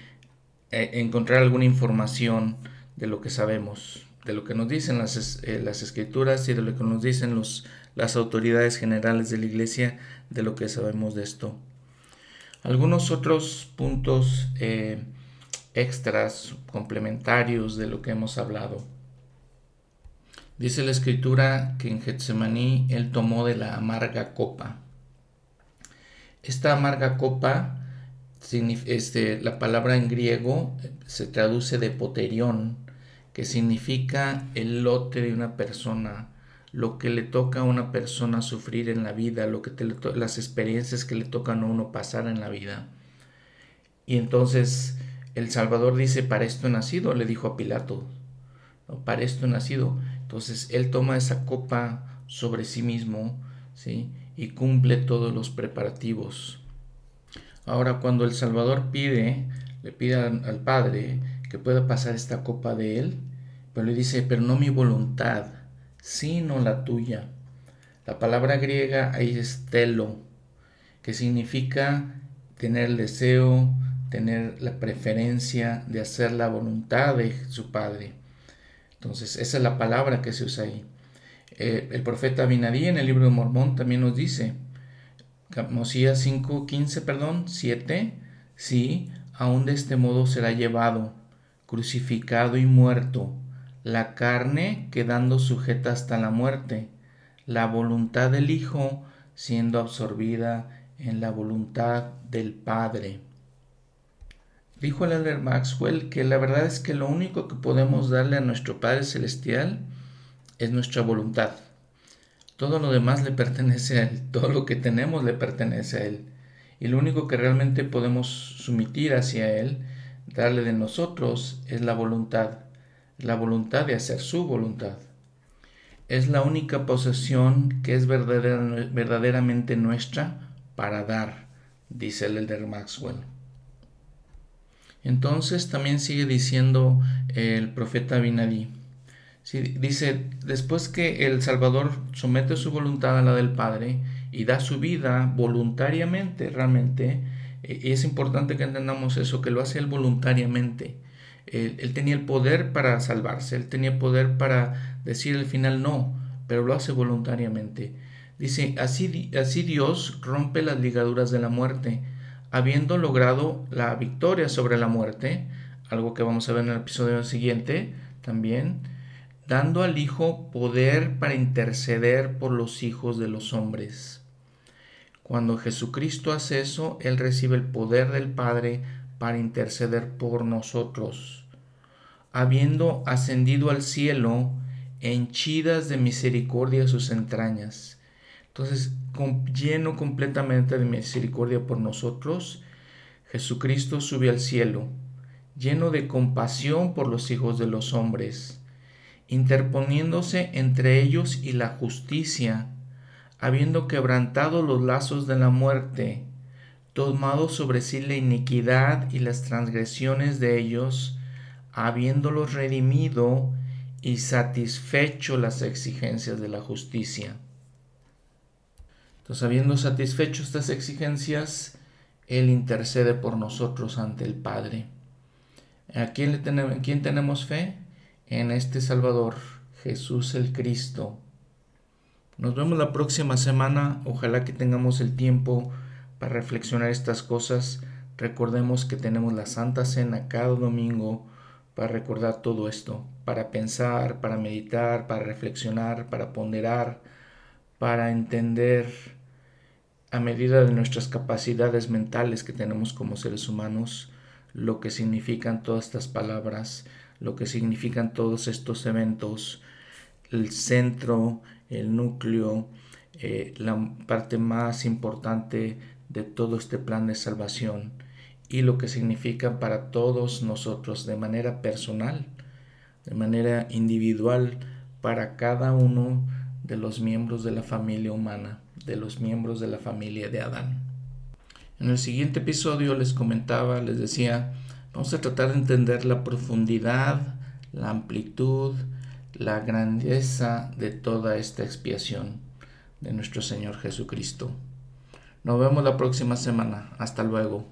eh, encontrar alguna información de lo que sabemos, de lo que nos dicen las, eh, las escrituras y de lo que nos dicen los, las autoridades generales de la iglesia de lo que sabemos de esto. Algunos otros puntos eh, extras, complementarios de lo que hemos hablado. Dice la escritura que en Getsemaní él tomó de la amarga copa. Esta amarga copa, este, la palabra en griego se traduce de poterión, que significa el lote de una persona, lo que le toca a una persona sufrir en la vida, lo que las experiencias que le tocan a uno pasar en la vida. Y entonces el Salvador dice, para esto he nacido, le dijo a Pilato, para esto he nacido. Entonces él toma esa copa sobre sí mismo, ¿sí? Y cumple todos los preparativos. Ahora cuando el Salvador pide, le pide al Padre que pueda pasar esta copa de él, pero le dice, pero no mi voluntad, sino la tuya. La palabra griega ahí es telo, que significa tener el deseo, tener la preferencia de hacer la voluntad de su Padre. Entonces, esa es la palabra que se usa ahí. Eh, el profeta Binadí en el libro de Mormón también nos dice, Mosías 5, 15, perdón, 7, sí, aún de este modo será llevado, crucificado y muerto, la carne quedando sujeta hasta la muerte, la voluntad del Hijo siendo absorbida en la voluntad del Padre. Dijo el elder Maxwell que la verdad es que lo único que podemos darle a nuestro Padre Celestial es nuestra voluntad. Todo lo demás le pertenece a Él, todo lo que tenemos le pertenece a Él. Y lo único que realmente podemos sumitir hacia Él, darle de nosotros, es la voluntad la voluntad de hacer su voluntad. Es la única posesión que es verdaderamente nuestra para dar, dice el elder Maxwell. Entonces también sigue diciendo el profeta Binadí. dice, después que el Salvador somete su voluntad a la del Padre y da su vida voluntariamente, realmente, eh, y es importante que entendamos eso, que lo hace él voluntariamente. Él, tenía el poder para salvarse, él tenía poder para decir al final no, pero lo hace voluntariamente. Dice, así, así Dios rompe las ligaduras de la muerte, habiendo logrado la victoria sobre la muerte, algo que vamos a ver en el episodio siguiente también, dando al Hijo poder para interceder por los hijos de los hombres. Cuando Jesucristo hace eso, Él recibe el poder del Padre para interceder por nosotros. Habiendo ascendido al cielo, henchidas de misericordia sus entrañas. Entonces, lleno completamente de misericordia por nosotros, Jesucristo sube al cielo, lleno de compasión por los hijos de los hombres, interponiéndose entre ellos y la justicia, habiendo quebrantado los lazos de la muerte, tomado sobre sí la iniquidad y las transgresiones de ellos, habiéndolos redimido y satisfecho las exigencias de la justicia. Entonces, habiendo satisfecho estas exigencias, Él intercede por nosotros ante el Padre. ¿A quién, ¿en quién tenemos fe? En este Salvador, Jesús el Cristo. Nos vemos la próxima semana. Ojalá que tengamos el tiempo para reflexionar estas cosas. Recordemos que tenemos la Santa Cena cada domingo para recordar todo esto, para pensar, para meditar, para reflexionar, para ponderar, para entender a medida de nuestras capacidades mentales que tenemos como seres humanos, lo que significan todas estas palabras, lo que significan todos estos eventos, el centro, el núcleo, eh, la parte más importante de todo este plan de salvación y lo que significa para todos nosotros de manera personal, de manera individual, para cada uno de los miembros de la familia humana, de los miembros de la familia de Adán. En el siguiente episodio les comentaba, les decía, vamos a tratar de entender la profundidad, la amplitud, la grandeza de toda esta expiación de nuestro Señor Jesucristo. Nos vemos la próxima semana. Hasta luego.